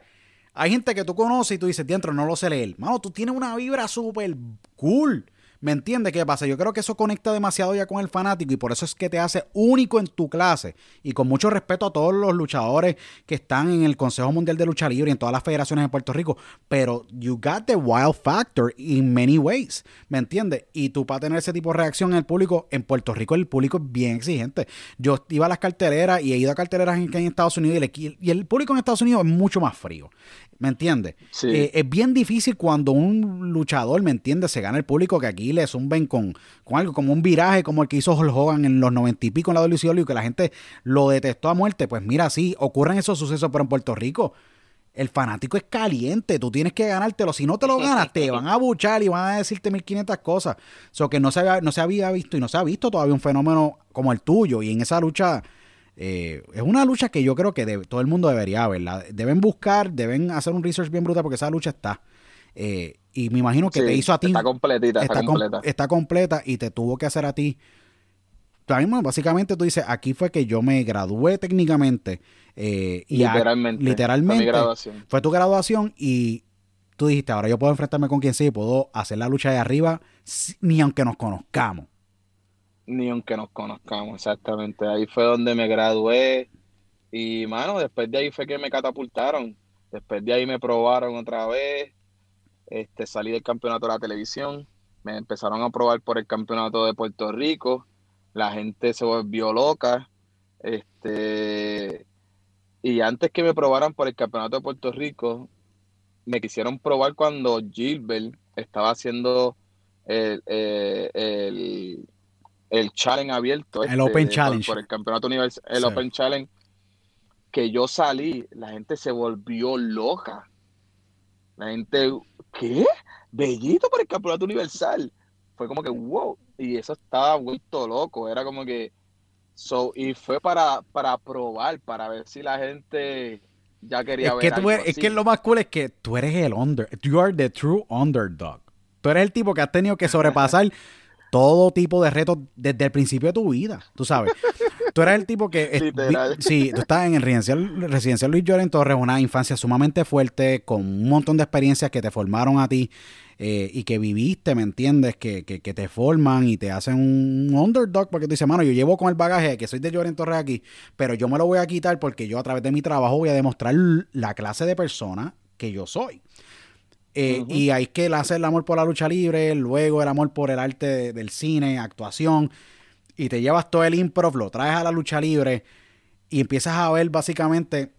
Hay gente que tú conoces y tú dices, dentro no lo sé leer. Mano, tú tienes una vibra súper cool. ¿Me entiendes qué pasa? Yo creo que eso conecta demasiado ya con el fanático y por eso es que te hace único en tu clase. Y con mucho respeto a todos los luchadores que están en el Consejo Mundial de Lucha Libre y en todas las federaciones de Puerto Rico. Pero you got the wild factor in many ways. ¿Me entiendes? Y tú para tener ese tipo de reacción en el público, en Puerto Rico el público es bien exigente. Yo iba a las carteleras y he ido a carteleras en, en Estados Unidos el, y el público en Estados Unidos es mucho más frío. ¿Me entiendes? Sí. Eh, es bien difícil cuando un luchador, ¿me entiendes? Se gana el público que aquí le zumben con, con algo como un viraje como el que hizo Hulk Hogan en los noventa y pico en la WCW y que la gente lo detestó a muerte. Pues mira, sí, ocurren esos sucesos, pero en Puerto Rico el fanático es caliente, tú tienes que ganártelo. Si no te lo ganas, te van a buchar y van a decirte 1500 cosas. So que no se, había, no se había visto y no se ha visto todavía un fenómeno como el tuyo. Y en esa lucha, eh, es una lucha que yo creo que todo el mundo debería verla. Deben buscar, deben hacer un research bien brutal porque esa lucha está. Eh, y me imagino que Sí, te hizo a ti. Está completita, está, com- completa. está completa y te tuvo que hacer a ti. Básicamente tú dices, aquí fue que yo me gradué técnicamente. eh, y a- literalmente. literalmente. Fue mi graduación. fue tu graduación y tú dijiste, ahora yo puedo enfrentarme con quien sea y puedo hacer la lucha de arriba ni aunque nos conozcamos. Ni aunque nos conozcamos, exactamente. Ahí fue donde me gradué. Y, mano, después de ahí fue que me catapultaron. Después de ahí me probaron otra vez. Este, salí del campeonato de la televisión. Me empezaron a probar por el campeonato de Puerto Rico. La gente se volvió loca. Este, y antes que me probaran por el campeonato de Puerto Rico, me quisieron probar cuando Gilbert estaba haciendo el, eh, el, el challenge abierto. El este, Open Challenge. Por, el campeonato universal, el Sí. Open Challenge. Que yo salí, la gente se volvió loca. La gente, ¿qué? Bellito por el campeonato universal. Fue como que, wow. y eso estaba vuelto loco, era como que, so, y fue para, para probar, para ver si la gente ya quería Es ver que, tú algo eres- es que lo más cool es que tú eres el under, you are the true underdog. Tú eres el tipo que has tenido que sobrepasar todo tipo de retos desde el principio de tu vida, tú sabes. Tú eres el tipo que... es- Literal. vi- sí, tú estás en el residencial, residencial Luis Lloren Torres, una infancia sumamente fuerte, con un montón de experiencias que te formaron a ti eh, y que viviste, ¿me entiendes? Que, que, que te forman y te hacen un underdog porque tú dices, mano, yo llevo con el bagaje de que soy de Lloren Torres aquí, pero yo me lo voy a quitar porque yo a través de mi trabajo voy a demostrar la clase de persona que yo soy. Eh. Y hay que hacer el amor por la lucha libre, luego el amor por el arte de- del cine, actuación, y te llevas todo el improv, lo traes a la lucha libre y empiezas a ver básicamente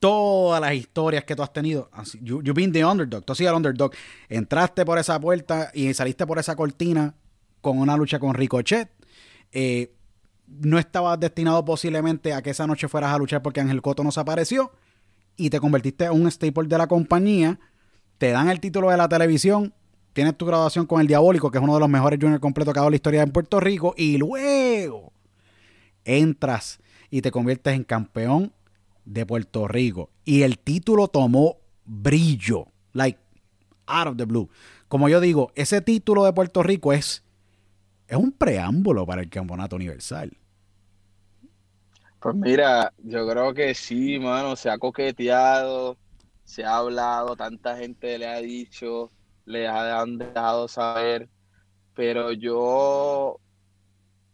todas las historias que tú has tenido. You, you've been the underdog, tú has sido el underdog. Entraste por esa puerta y saliste por esa cortina con una lucha con Ricochet. Eh, no estabas destinado posiblemente a que esa noche fueras a luchar porque Ángel Coto no se apareció y te convertiste en un staple de la compañía. Te dan el título de la televisión. Tienes tu graduación con el Diabólico, que es uno de los mejores juniors completos que ha dado la historia en Puerto Rico. Y luego entras y te conviertes en campeón de Puerto Rico. Y el título tomó brillo. Like, out of the blue. Como yo digo, ese título de Puerto Rico es, es un preámbulo para el campeonato universal. Pues mira, yo creo que sí, mano, se ha coqueteado, se ha hablado, tanta gente le ha dicho, le han dejado saber, pero yo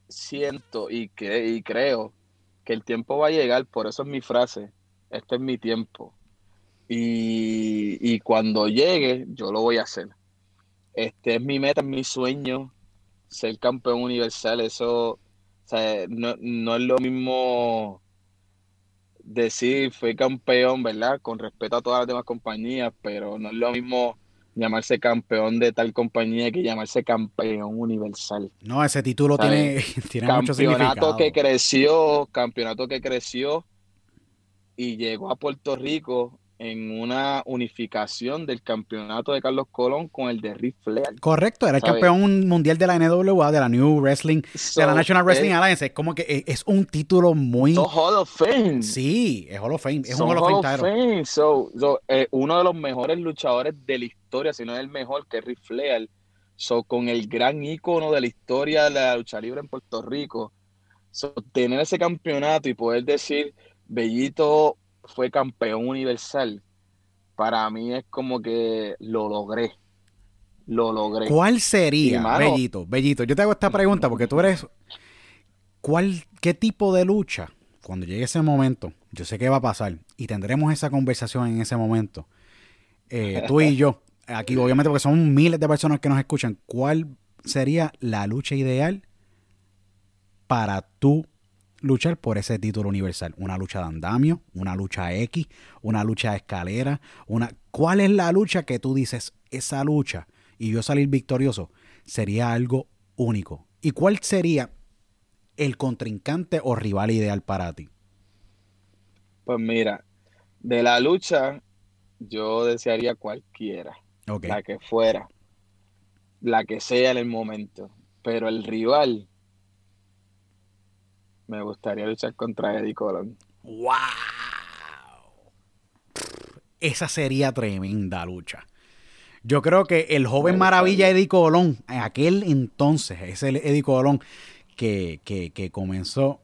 siento y, y creo que el tiempo va a llegar, por eso es mi frase, este es mi tiempo. Y, y cuando llegue, yo lo voy a hacer. Este es mi meta, es mi sueño, ser campeón universal, eso... O sea, no, no es lo mismo decir fui campeón, ¿verdad? Con respeto a todas las demás compañías, pero no es lo mismo llamarse campeón de tal compañía que llamarse campeón universal. No, ese título tiene, ¿Sabes? tiene mucho Campeonato significado. que creció, campeonato que creció y llegó a Puerto Rico en una unificación del campeonato de Carlos Colón con el de Ric Flair. Correcto, era el ¿Sabes? campeón mundial de la NWA, de la New Wrestling, de la National Wrestling es- Alliance. Es como que es, es un título muy... so Hall of Fame. Sí, es Hall of Fame. Es un Hall of Fame. Fame. So, so, eh, uno de los mejores luchadores de la historia, si no es el mejor, que es Ric Flair. So, con el gran ícono de la historia de la lucha libre en Puerto Rico. So, tener ese campeonato y poder decir, Bellito fue campeón universal, para mí es como que lo logré. Lo logré. ¿Cuál sería, mano- Bellito? Bellito, yo te hago esta pregunta porque tú eres... ¿Cuál, qué tipo de lucha, cuando llegue ese momento, yo sé que va a pasar y tendremos esa conversación en ese momento, eh, tú y yo, aquí obviamente porque son miles de personas que nos escuchan, ¿cuál sería la lucha ideal para tú luchar por ese título universal? ¿Una lucha de andamio? ¿Una lucha X? ¿Una lucha de escalera? Una... ¿Cuál es la lucha que tú dices, esa lucha y yo salir victorioso sería algo único? ¿Y cuál sería el contrincante o rival ideal para ti? Pues mira, de la lucha, yo desearía cualquiera. La que fuera, la que sea en el momento. Pero el rival, me gustaría luchar contra Eddie Colón. ¡Wow! Esa sería tremenda lucha. Yo creo que el joven maravilla. Eddie Colón, en aquel entonces, ese Eddie Colón que, que, que comenzó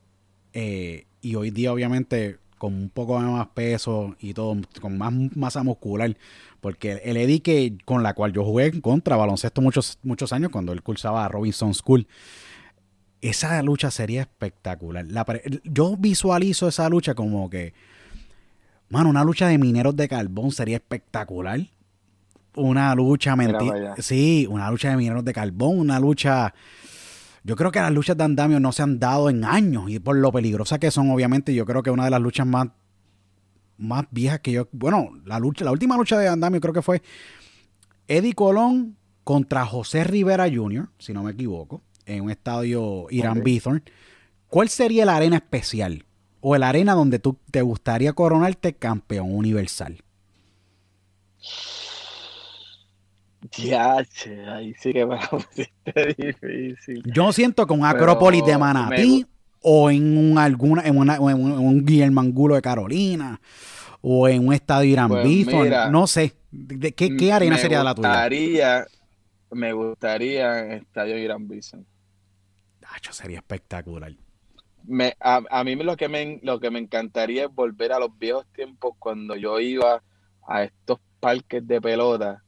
eh, y hoy día obviamente con un poco más peso y todo, con más masa muscular, porque el Eddie que, con la cual yo jugué contra baloncesto muchos, muchos años cuando él cursaba a Robinson School, esa lucha sería espectacular. La yo visualizo esa lucha como que, mano, una lucha de mineros de carbón sería espectacular. Una lucha mentira. Sí, una lucha de mineros de carbón, una lucha. Yo creo que las luchas de andamio no se han dado en años y por lo peligrosas que son, obviamente, yo creo que una de las luchas más, más viejas que yo. Bueno, la lucha, la última lucha de andamio creo que fue Eddie Colón contra José Rivera Jr., si no me equivoco, en un estadio Irán Ok. Bithorn. ¿Cuál sería la arena especial? O la arena donde tú te gustaría coronarte campeón universal. Ya, che, ahí sí que me pusiste difícil. Yo siento que un Acrópolis de me Manatí o en un, alguna, en, una, en un, en un Guillermo Angulo de Carolina o en un estadio Irán Pues mira, no sé. ¿De qué, qué arena Me sería la tuya? gustaría- Me gustaría Estadio Irán Bison. Acho, sería espectacular. A mí lo que, me, lo que me encantaría es volver a los viejos tiempos cuando yo iba a estos parques de pelota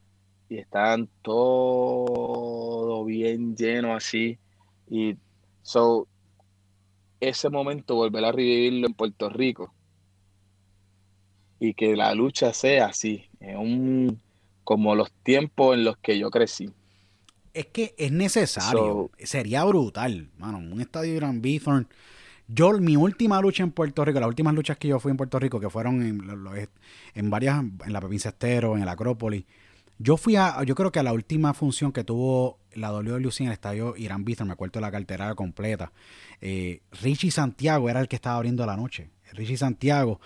y estaban todo bien lleno así. Y so, ese momento volver a revivirlo en Puerto Rico y que la lucha sea así, en un, como los tiempos en los que yo crecí. Es que es necesario. Sería brutal, mano. Un estadio Irán Bithorn. Yo, mi última lucha en Puerto Rico, las últimas luchas que yo fui en Puerto Rico, que fueron en, en varias, en la Provincia Estero, en el Acrópolis, yo fui a, yo creo que a la última función que tuvo la WWC en el estadio Irán Bithorn, me acuerdo de la cartera completa. Eh, Richie Santiago era el que estaba abriendo la noche. Richie Santiago,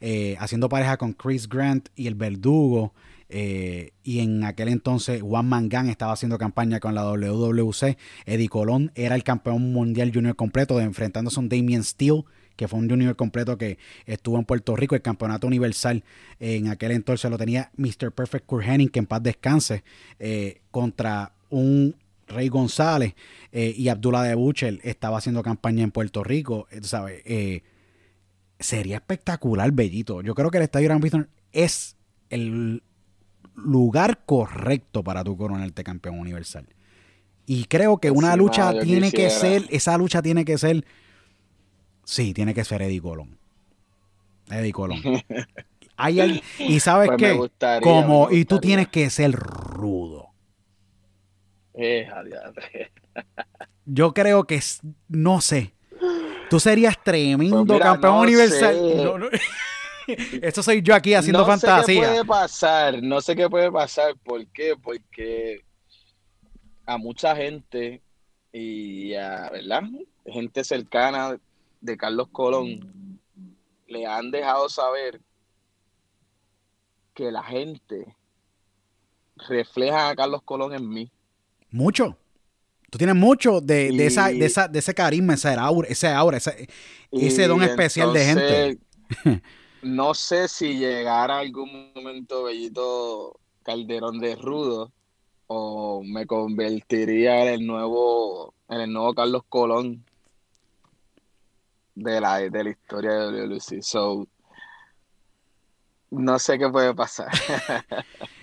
eh, haciendo pareja con Chris Grant y el Verdugo. Eh, y en aquel entonces Juan Mangán estaba haciendo campaña con la WWC. Eddie Colón era el campeón mundial junior completo, enfrentándose a un Damien Steele, que fue un junior completo que estuvo en Puerto Rico. El campeonato universal en aquel entonces lo tenía Mr. Perfect Kurt Hennig, que en paz descanse, eh, contra un Rey González eh, y Abdullah de Buchel estaba haciendo campaña en Puerto Rico. ¿sabes? Sería espectacular, Bellito. Yo creo que el Estadio Gran Bithorn es el lugar correcto para tu coronarte campeón universal. Y creo que una Sí, lucha tiene que ser, esa lucha tiene que ser, sí, tiene que ser Eddie Colón. Eddie Colón. Hay y sabes Pues qué, gustaría, como, y tú tienes que ser rudo. Eh. Yo creo que, no sé, tú serías tremendo Pues mira, campeón no universal. No, no. Eso soy yo aquí haciendo no sé qué fantasía. puede pasar, no sé qué puede pasar. ¿Por qué? Porque a mucha gente y a, ¿verdad? Gente cercana de Carlos Colón le han dejado saber que la gente refleja a Carlos Colón en mí. Mucho. Tú tienes mucho de, de esa, de, esa, de ese carisma, ese aura, ese, aura, ese don especial de gente. No sé si llegara algún momento Bellito Calderón de Rudo o me convertiría en el nuevo, en el nuevo Carlos Colón de la, de la historia de WWE. So, no sé qué puede pasar.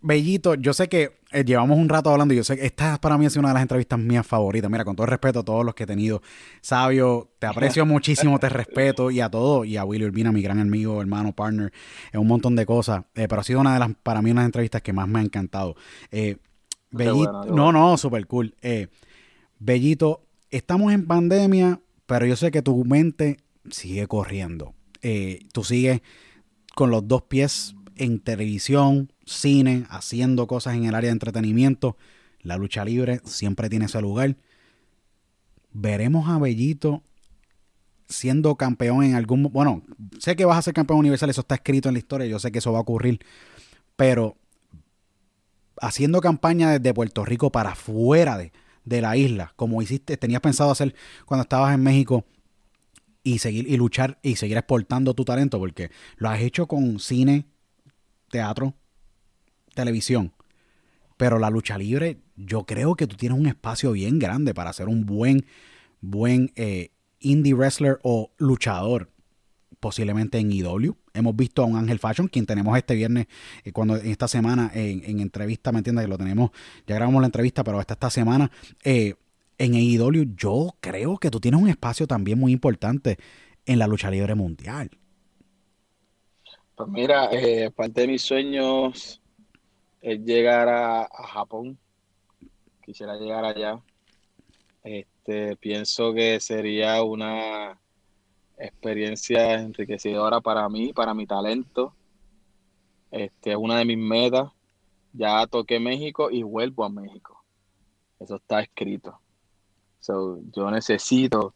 Bellito, yo sé que eh, llevamos un rato hablando y yo sé que esta para mí ha sido una de las entrevistas mías favoritas. Mira, con todo el respeto a todos los que he tenido. Sabio, te aprecio muchísimo, te respeto y a todos. Y a Willy Urbina, mi gran amigo, hermano, partner, en un montón de cosas. Eh, pero ha sido una de las, para mí, unas entrevistas que más me ha encantado. Eh, Bellito, no, no, súper cool. Eh, Bellito, estamos en pandemia, pero yo sé que tu mente sigue corriendo. Eh, tú sigues con los dos pies en televisión, cine, haciendo cosas en el área de entretenimiento. La lucha libre siempre tiene ese lugar. Veremos a Bellito siendo campeón en algún... Bueno, sé que vas a ser campeón universal, eso está escrito en la historia, yo sé que eso va a ocurrir, pero haciendo campaña desde Puerto Rico para fuera de, de la isla, como hiciste, tenías pensado hacer cuando estabas en México y seguir y luchar y seguir exportando tu talento, porque lo has hecho con cine, teatro, televisión. Pero la lucha libre, yo creo que tú tienes un espacio bien grande para ser un buen, buen eh, indie wrestler o luchador, posiblemente en IW. Hemos visto a un Ángel Fashion, quien tenemos este viernes, eh, cuando esta semana en, en entrevista, ¿me entiendes? Que lo tenemos, ya grabamos la entrevista, pero esta, esta semana eh, en AEW, yo creo que tú tienes un espacio también muy importante en la lucha libre mundial. Pues mira, eh, parte de mis sueños es llegar a, Japón. Quisiera llegar allá. Este, pienso que sería una experiencia enriquecedora para mí, para mi talento. Este, es una de mis metas. Ya toqué México y vuelvo a México. Eso está escrito. So, yo necesito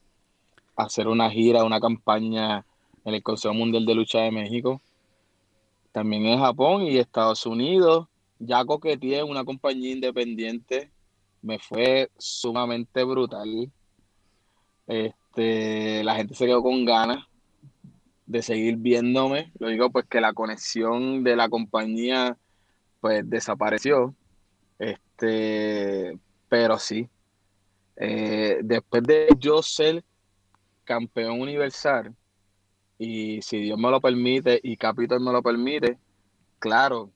hacer una gira, una campaña en el Consejo Mundial de Lucha de México también en Japón y Estados Unidos ya coqueteé en una compañía independiente, me fue sumamente brutal. Este, la gente se quedó con ganas de seguir viéndome. Lo digo pues que la conexión de la compañía pues desapareció. Este, pero sí. Eh, después de yo ser campeón universal, y si Dios me lo permite y Capitol me lo permite, claro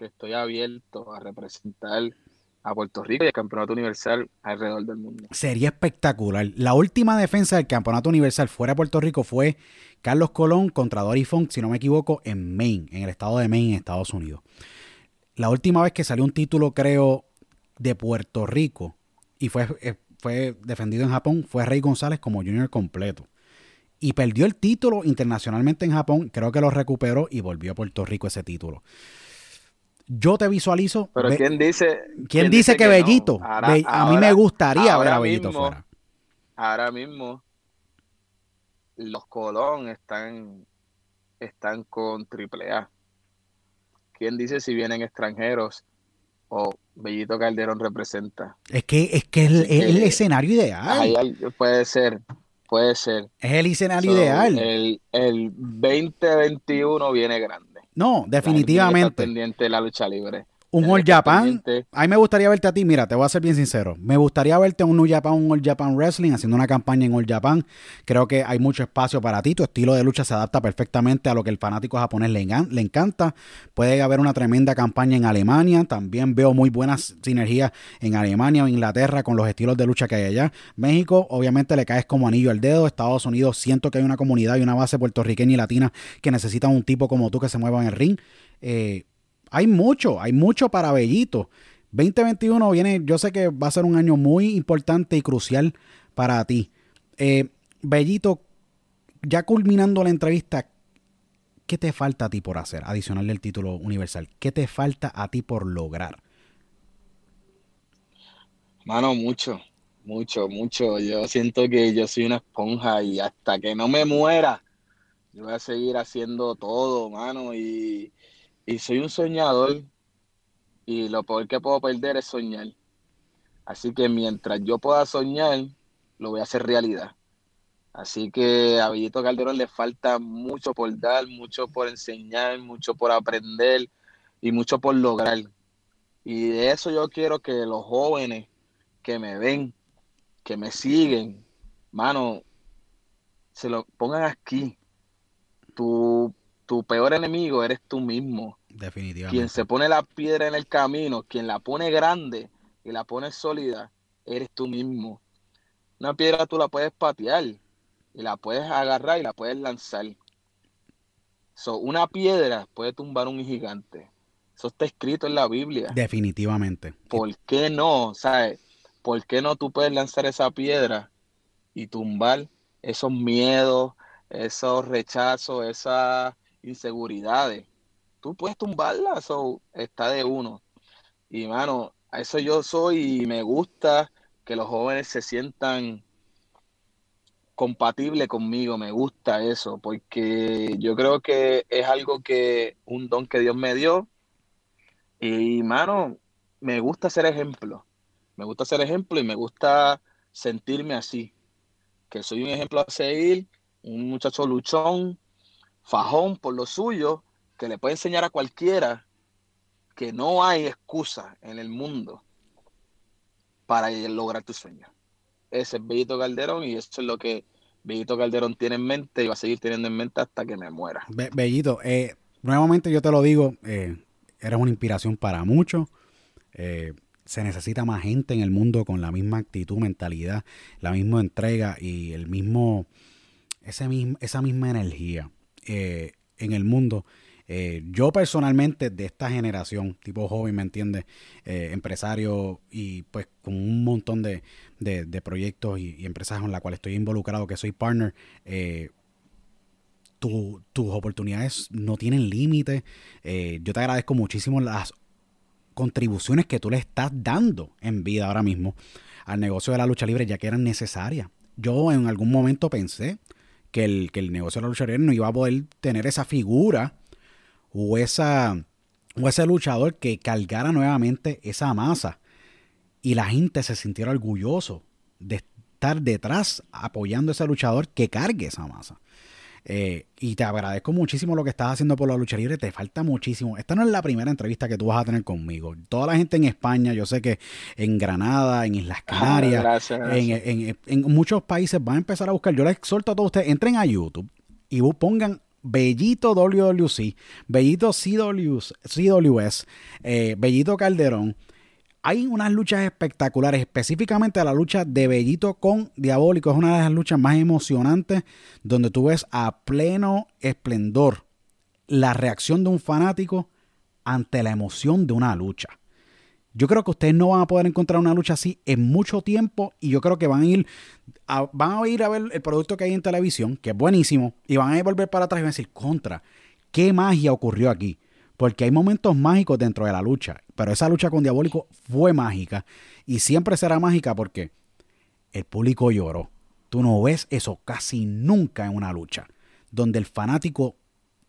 que estoy abierto a representar a Puerto Rico y el campeonato universal alrededor del mundo. Sería espectacular. La última defensa del campeonato universal fuera de Puerto Rico fue Carlos Colón contra Dory Funk, si no me equivoco, en Maine, en el estado de Maine, en Estados Unidos. La última vez que salió un título, creo, de Puerto Rico y fue, eh, fue defendido en Japón, fue Rey González como junior completo. Y perdió el título internacionalmente en Japón, creo que lo recuperó y volvió a Puerto Rico ese título. Yo te visualizo. Pero ¿quién dice? ¿Quién, dice, que, Bellito? a mí me gustaría ver a Bellito fuera. Ahora mismo, los Colón están, están con AAA. ¿Quién dice si vienen extranjeros o Bellito Calderón representa? Es que es que es el, escenario ideal. puede ser, puede ser. Es el escenario ideal. El, el 2021 viene grande. No, definitivamente. pendiente de la lucha libre. Un All Japan. A mí me gustaría verte a ti, mira, te voy a ser bien sincero. Me gustaría verte en un New Japan, un All Japan Wrestling, haciendo una campaña en All Japan. Creo que hay mucho espacio para ti. Tu estilo de lucha se adapta perfectamente a lo que el fanático japonés le, le encanta. Puede haber una tremenda campaña en Alemania. También veo muy buenas sinergias en Alemania o Inglaterra con los estilos de lucha que hay allá. México, obviamente, le caes como anillo al dedo. Estados Unidos, siento que hay una comunidad y una base puertorriqueña y latina que necesitan un tipo como tú que se mueva en el ring. Eh, hay mucho, hay mucho para Bellito. 2021 viene, yo sé que va a ser un año muy importante y crucial para ti. Eh, Bellito, ya culminando la entrevista, ¿qué te falta a ti por hacer, adicional del título universal? ¿Qué te falta a ti por lograr? Mano, mucho, mucho, mucho. Yo siento que yo soy una esponja y hasta que no me muera, yo voy a seguir haciendo todo, mano. Y, y soy un soñador y lo peor que puedo perder es soñar. Así que mientras yo pueda soñar, lo voy a hacer realidad. Así que a Villito Calderón le falta mucho por dar, mucho por enseñar, mucho por aprender y mucho por lograr. Y de eso yo quiero que los jóvenes que me ven, que me siguen, mano, se lo pongan aquí. Tu tu peor enemigo eres tú mismo. Definitivamente. Quien se pone la piedra en el camino, quien la pone grande y la pone sólida, eres tú mismo. Una piedra tú la puedes patear y la puedes agarrar y la puedes lanzar. So, una piedra puede tumbar un gigante. Eso está escrito en la Biblia. Definitivamente. ¿Por qué no? ¿Sabes? ¿Por qué no tú puedes lanzar esa piedra y tumbar esos miedos, esos rechazos, esas inseguridades, tú puedes tumbarlas o está de uno. Y mano, a eso yo soy y me gusta que los jóvenes se sientan compatibles conmigo, me gusta eso, porque yo creo que es algo que, un don que Dios me dio. Y mano, me gusta ser ejemplo, me gusta ser ejemplo y me gusta sentirme así, que soy un ejemplo a seguir, un muchacho luchón, fajón por lo suyo, que le puede enseñar a cualquiera que no hay excusa en el mundo para lograr tu sueño. Ese es Bellito Calderón y eso es lo que Bellito Calderón tiene en mente y va a seguir teniendo en mente hasta que me muera. Bellito, eh, nuevamente yo te lo digo, eh, eres una inspiración para muchos. Eh, se necesita más gente en el mundo con la misma actitud, mentalidad, la misma entrega y el mismo, ese mismo esa misma energía. Eh, en el mundo. Eh, yo personalmente de esta generación, tipo joven, ¿me entiendes? Eh, empresario y pues con un montón de, proyectos y, empresas con las cuales estoy involucrado, que soy partner, tus oportunidades no tienen límite. yo te agradezco muchísimo las contribuciones que tú le estás dando en vida ahora mismo al negocio de la lucha libre, ya que eran necesarias. Yo en algún momento pensé que el, que el negocio de la lucha no iba a poder tener esa figura o esa o ese luchador que cargara nuevamente esa masa y la gente se sintiera orgulloso de estar detrás apoyando a ese luchador que cargue esa masa. Eh, y te agradezco muchísimo lo que estás haciendo por la lucha libre. Te falta muchísimo. Esta no es la primera entrevista que tú vas a tener conmigo. Toda la gente en España, yo sé que en Granada, en Islas ah, Canarias, En, muchos países van a empezar a buscar. Yo les exhorto a todos ustedes, entren a YouTube y pongan Bellito WWC, Bellito CWS, eh, Bellito Calderón hay unas luchas espectaculares, específicamente la lucha de Bellito con Diabólico. Es una de las luchas más emocionantes donde tú ves a pleno esplendor la reacción de un fanático ante la emoción de una lucha. Yo creo que ustedes no van a poder encontrar una lucha así en mucho tiempo y yo creo que van a ir a, van a ir a ver el producto que hay en televisión, que es buenísimo, y van a volver para atrás y van a decir, contra, ¿qué magia ocurrió aquí? Porque hay momentos mágicos dentro de la lucha. Pero esa lucha con Diabólico fue mágica. Y siempre será mágica porque el público lloró. Tú no ves eso casi nunca en una lucha. Donde el fanático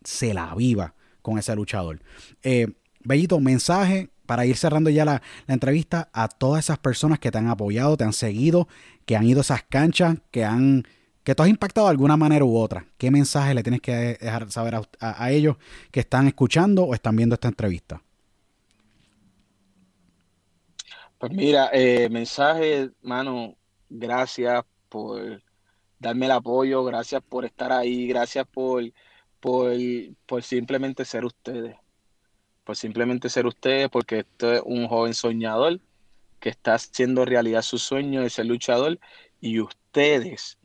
se la viva con ese luchador. Eh, Bellito, mensaje para ir cerrando ya la, la, entrevista a todas esas personas que te han apoyado, te han seguido, que han ido a esas canchas, que han que tú has impactado de alguna manera u otra. ¿Qué mensaje le tienes que dejar saber a, ellos que están escuchando o están viendo esta entrevista? Pues mira, eh, mensaje, mano, gracias por darme el apoyo, gracias por estar ahí, gracias por, por, por simplemente ser ustedes, por simplemente ser ustedes, porque esto es un joven soñador que está haciendo realidad su sueño de ser luchador y ustedes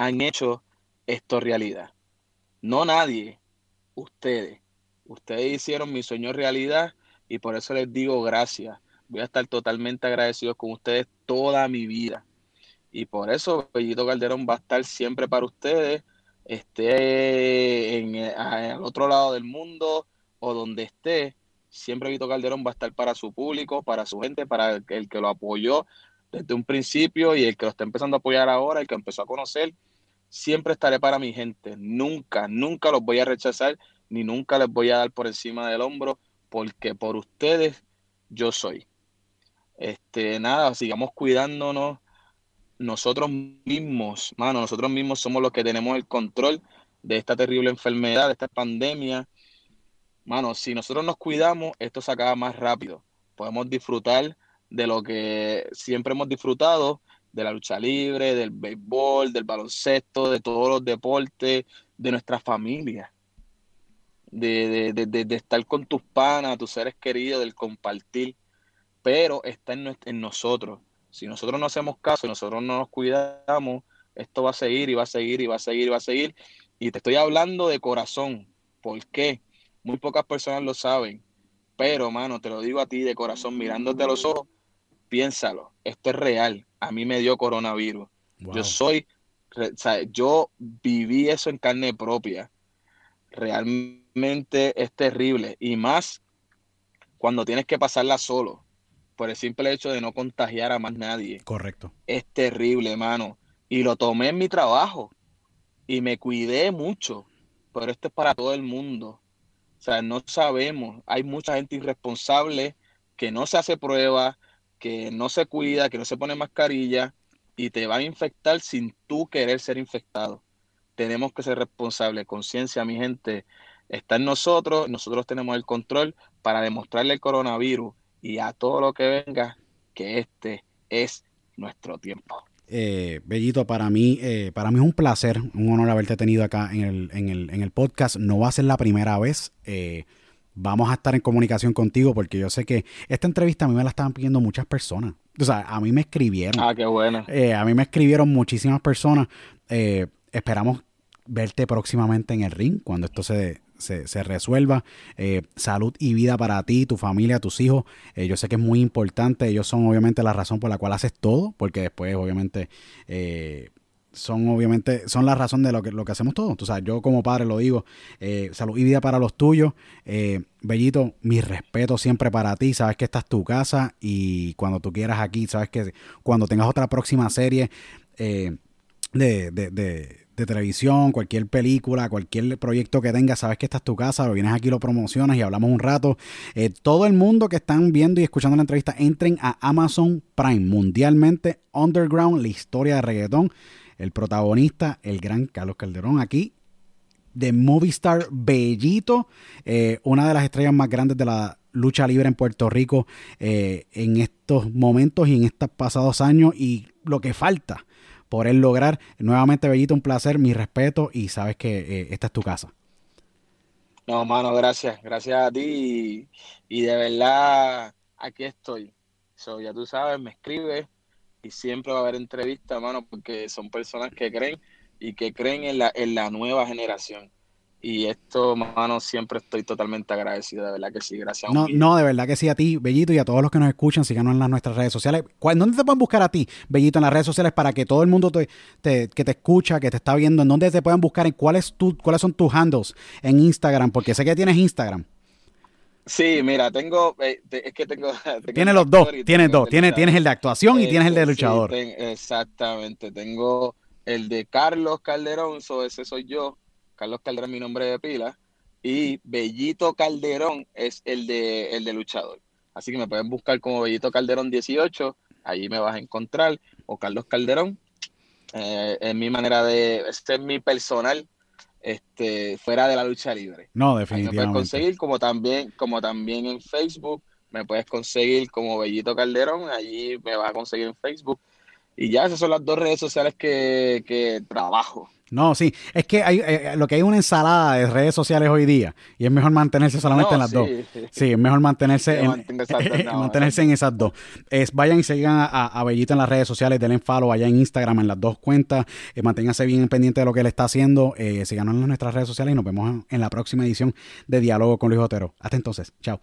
han hecho esto realidad. No nadie, ustedes. Ustedes hicieron mi sueño realidad y por eso les digo gracias. Voy a estar totalmente agradecido con ustedes toda mi vida. Y por eso Bellito Calderón va a estar siempre para ustedes, esté en, el eh, otro lado del mundo o donde esté. Siempre Bellito Calderón va a estar para su público, para su gente, para el que lo apoyó desde un principio y el que lo está empezando a apoyar ahora, el que empezó a conocer siempre estaré para mi gente. Nunca, nunca los voy a rechazar, ni nunca les voy a dar por encima del hombro, porque por ustedes yo soy. Este, nada, sigamos cuidándonos nosotros mismos, mano, nosotros mismos somos los que tenemos el control de esta terrible enfermedad, de esta pandemia. Mano, si nosotros nos cuidamos, esto se acaba más rápido. Podemos disfrutar de lo que siempre hemos disfrutado de la lucha libre, del béisbol, del baloncesto, de todos los deportes, de nuestra familia, de, de, estar con tus panas, tus seres queridos, del compartir, pero está en, en nosotros. Si nosotros no hacemos caso, nosotros no nos cuidamos, esto va a seguir y va a seguir y va a seguir y va a seguir. Y te estoy hablando de corazón. ¿Por qué? Muy pocas personas lo saben. Pero, mano, te lo digo a ti de corazón, mirándote a los ojos, piénsalo. Esto es real a mí me dio coronavirus. Yo soy, o sea, yo viví eso en carne propia. Realmente es terrible y más cuando tienes que pasarla solo por el simple hecho de no contagiar a más nadie. Correcto. Es terrible, hermano. Y lo tomé en mi trabajo y me cuidé mucho, pero esto es para todo el mundo. O sea, no sabemos. Hay mucha gente irresponsable que no se hace pruebas, que no se cuida, que no se pone mascarilla y te va a infectar sin tú querer ser infectado. Tenemos que ser responsables. Conciencia, mi gente, está en nosotros. Nosotros tenemos el control para demostrarle al coronavirus y a todo lo que venga que este es nuestro tiempo. Eh, Bellito, para mí, eh, para mí es un placer, un honor haberte tenido acá en el, en el, en el podcast. No va a ser la primera vez. Eh, vamos a estar en comunicación contigo porque yo sé que esta entrevista a mí me la estaban pidiendo muchas personas. O sea, a mí me escribieron. Ah, qué bueno. Eh, a mí me escribieron muchísimas personas. Eh, esperamos verte próximamente en el ring cuando esto se, se, resuelva. Eh, salud y vida para ti, tu familia, tus hijos. yo sé que es muy importante. Ellos son obviamente la razón por la cual haces todo, porque después obviamente son obviamente, son la razón de lo que, lo que hacemos todos. O yo como padre lo digo, eh, salud y vida para los tuyos. Eh, Bellito, mi respeto siempre para ti. Sabes que esta es tu casa y cuando tú quieras aquí, sabes que cuando tengas otra próxima serie eh, de, de, de, de televisión, cualquier película, cualquier proyecto que tengas, sabes que esta es tu casa, lo vienes aquí, lo promocionas y hablamos un rato. Eh, todo el mundo que están viendo y escuchando la entrevista, entren a Amazon Prime, mundialmente Underground, la historia de reggaetón. El protagonista, el gran Carlos Calderón, aquí de Movistar Bellito, eh, una de las estrellas más grandes de la lucha libre en Puerto Rico eh, en estos momentos y en estos pasados años y lo que falta por él lograr. Nuevamente, Bellito, un placer, mi respeto y sabes que eh, esta es tu casa. No, mano, gracias, gracias a ti y, de verdad aquí estoy. So, ya tú sabes, me escribes y siempre va a haber entrevistas, mano, porque son personas que creen y que creen en la, en la nueva generación. Y esto, mano, siempre estoy totalmente agradecido, de verdad que sí, gracias. No, no, de verdad que sí, a ti, Bellito, y a todos los que nos escuchan, síganos en las, nuestras redes sociales. ¿Dónde te pueden buscar a ti, Bellito, en las redes sociales para que todo el mundo te, que te escucha, que te está viendo, en dónde te pueden buscar, en cuáles, tu, cuáles son tus handles en Instagram? Porque sé que tienes Instagram. Sí, mira, tengo, eh, es que tengo... tienes los dos, tienes dos, tienes, tienes el de actuación y tienes el de luchador. exactamente, tengo el de Carlos Calderón, ese soy yo, Carlos Calderón mi nombre de pila, y Bellito Calderón es el de, el de luchador. Así que me pueden buscar como Bellito Calderón 18, allí me vas a encontrar, o Carlos Calderón, eh, es mi manera de, este es mi personal, este, fuera de la lucha libre. No, definitivamente. me puedes conseguir como también, como también en Facebook, me puedes conseguir como Bellito Calderón, allí me vas a conseguir en Facebook. Y ya esas son las dos redes sociales que, que trabajo. No, sí, es que hay, eh, lo que hay una ensalada de redes sociales hoy día y es mejor mantenerse solamente en las dos. Sí, es mejor mantenerse, en, mantenerse en esas dos. Es, vayan y sigan a, a, Bellito en las redes sociales, denle follow allá en Instagram en las dos cuentas, eh, manténganse bien pendiente de lo que él está haciendo, eh, síganos en nuestras redes sociales y nos vemos en la próxima edición de Diálogo con Luis Otero. Hasta entonces, chao.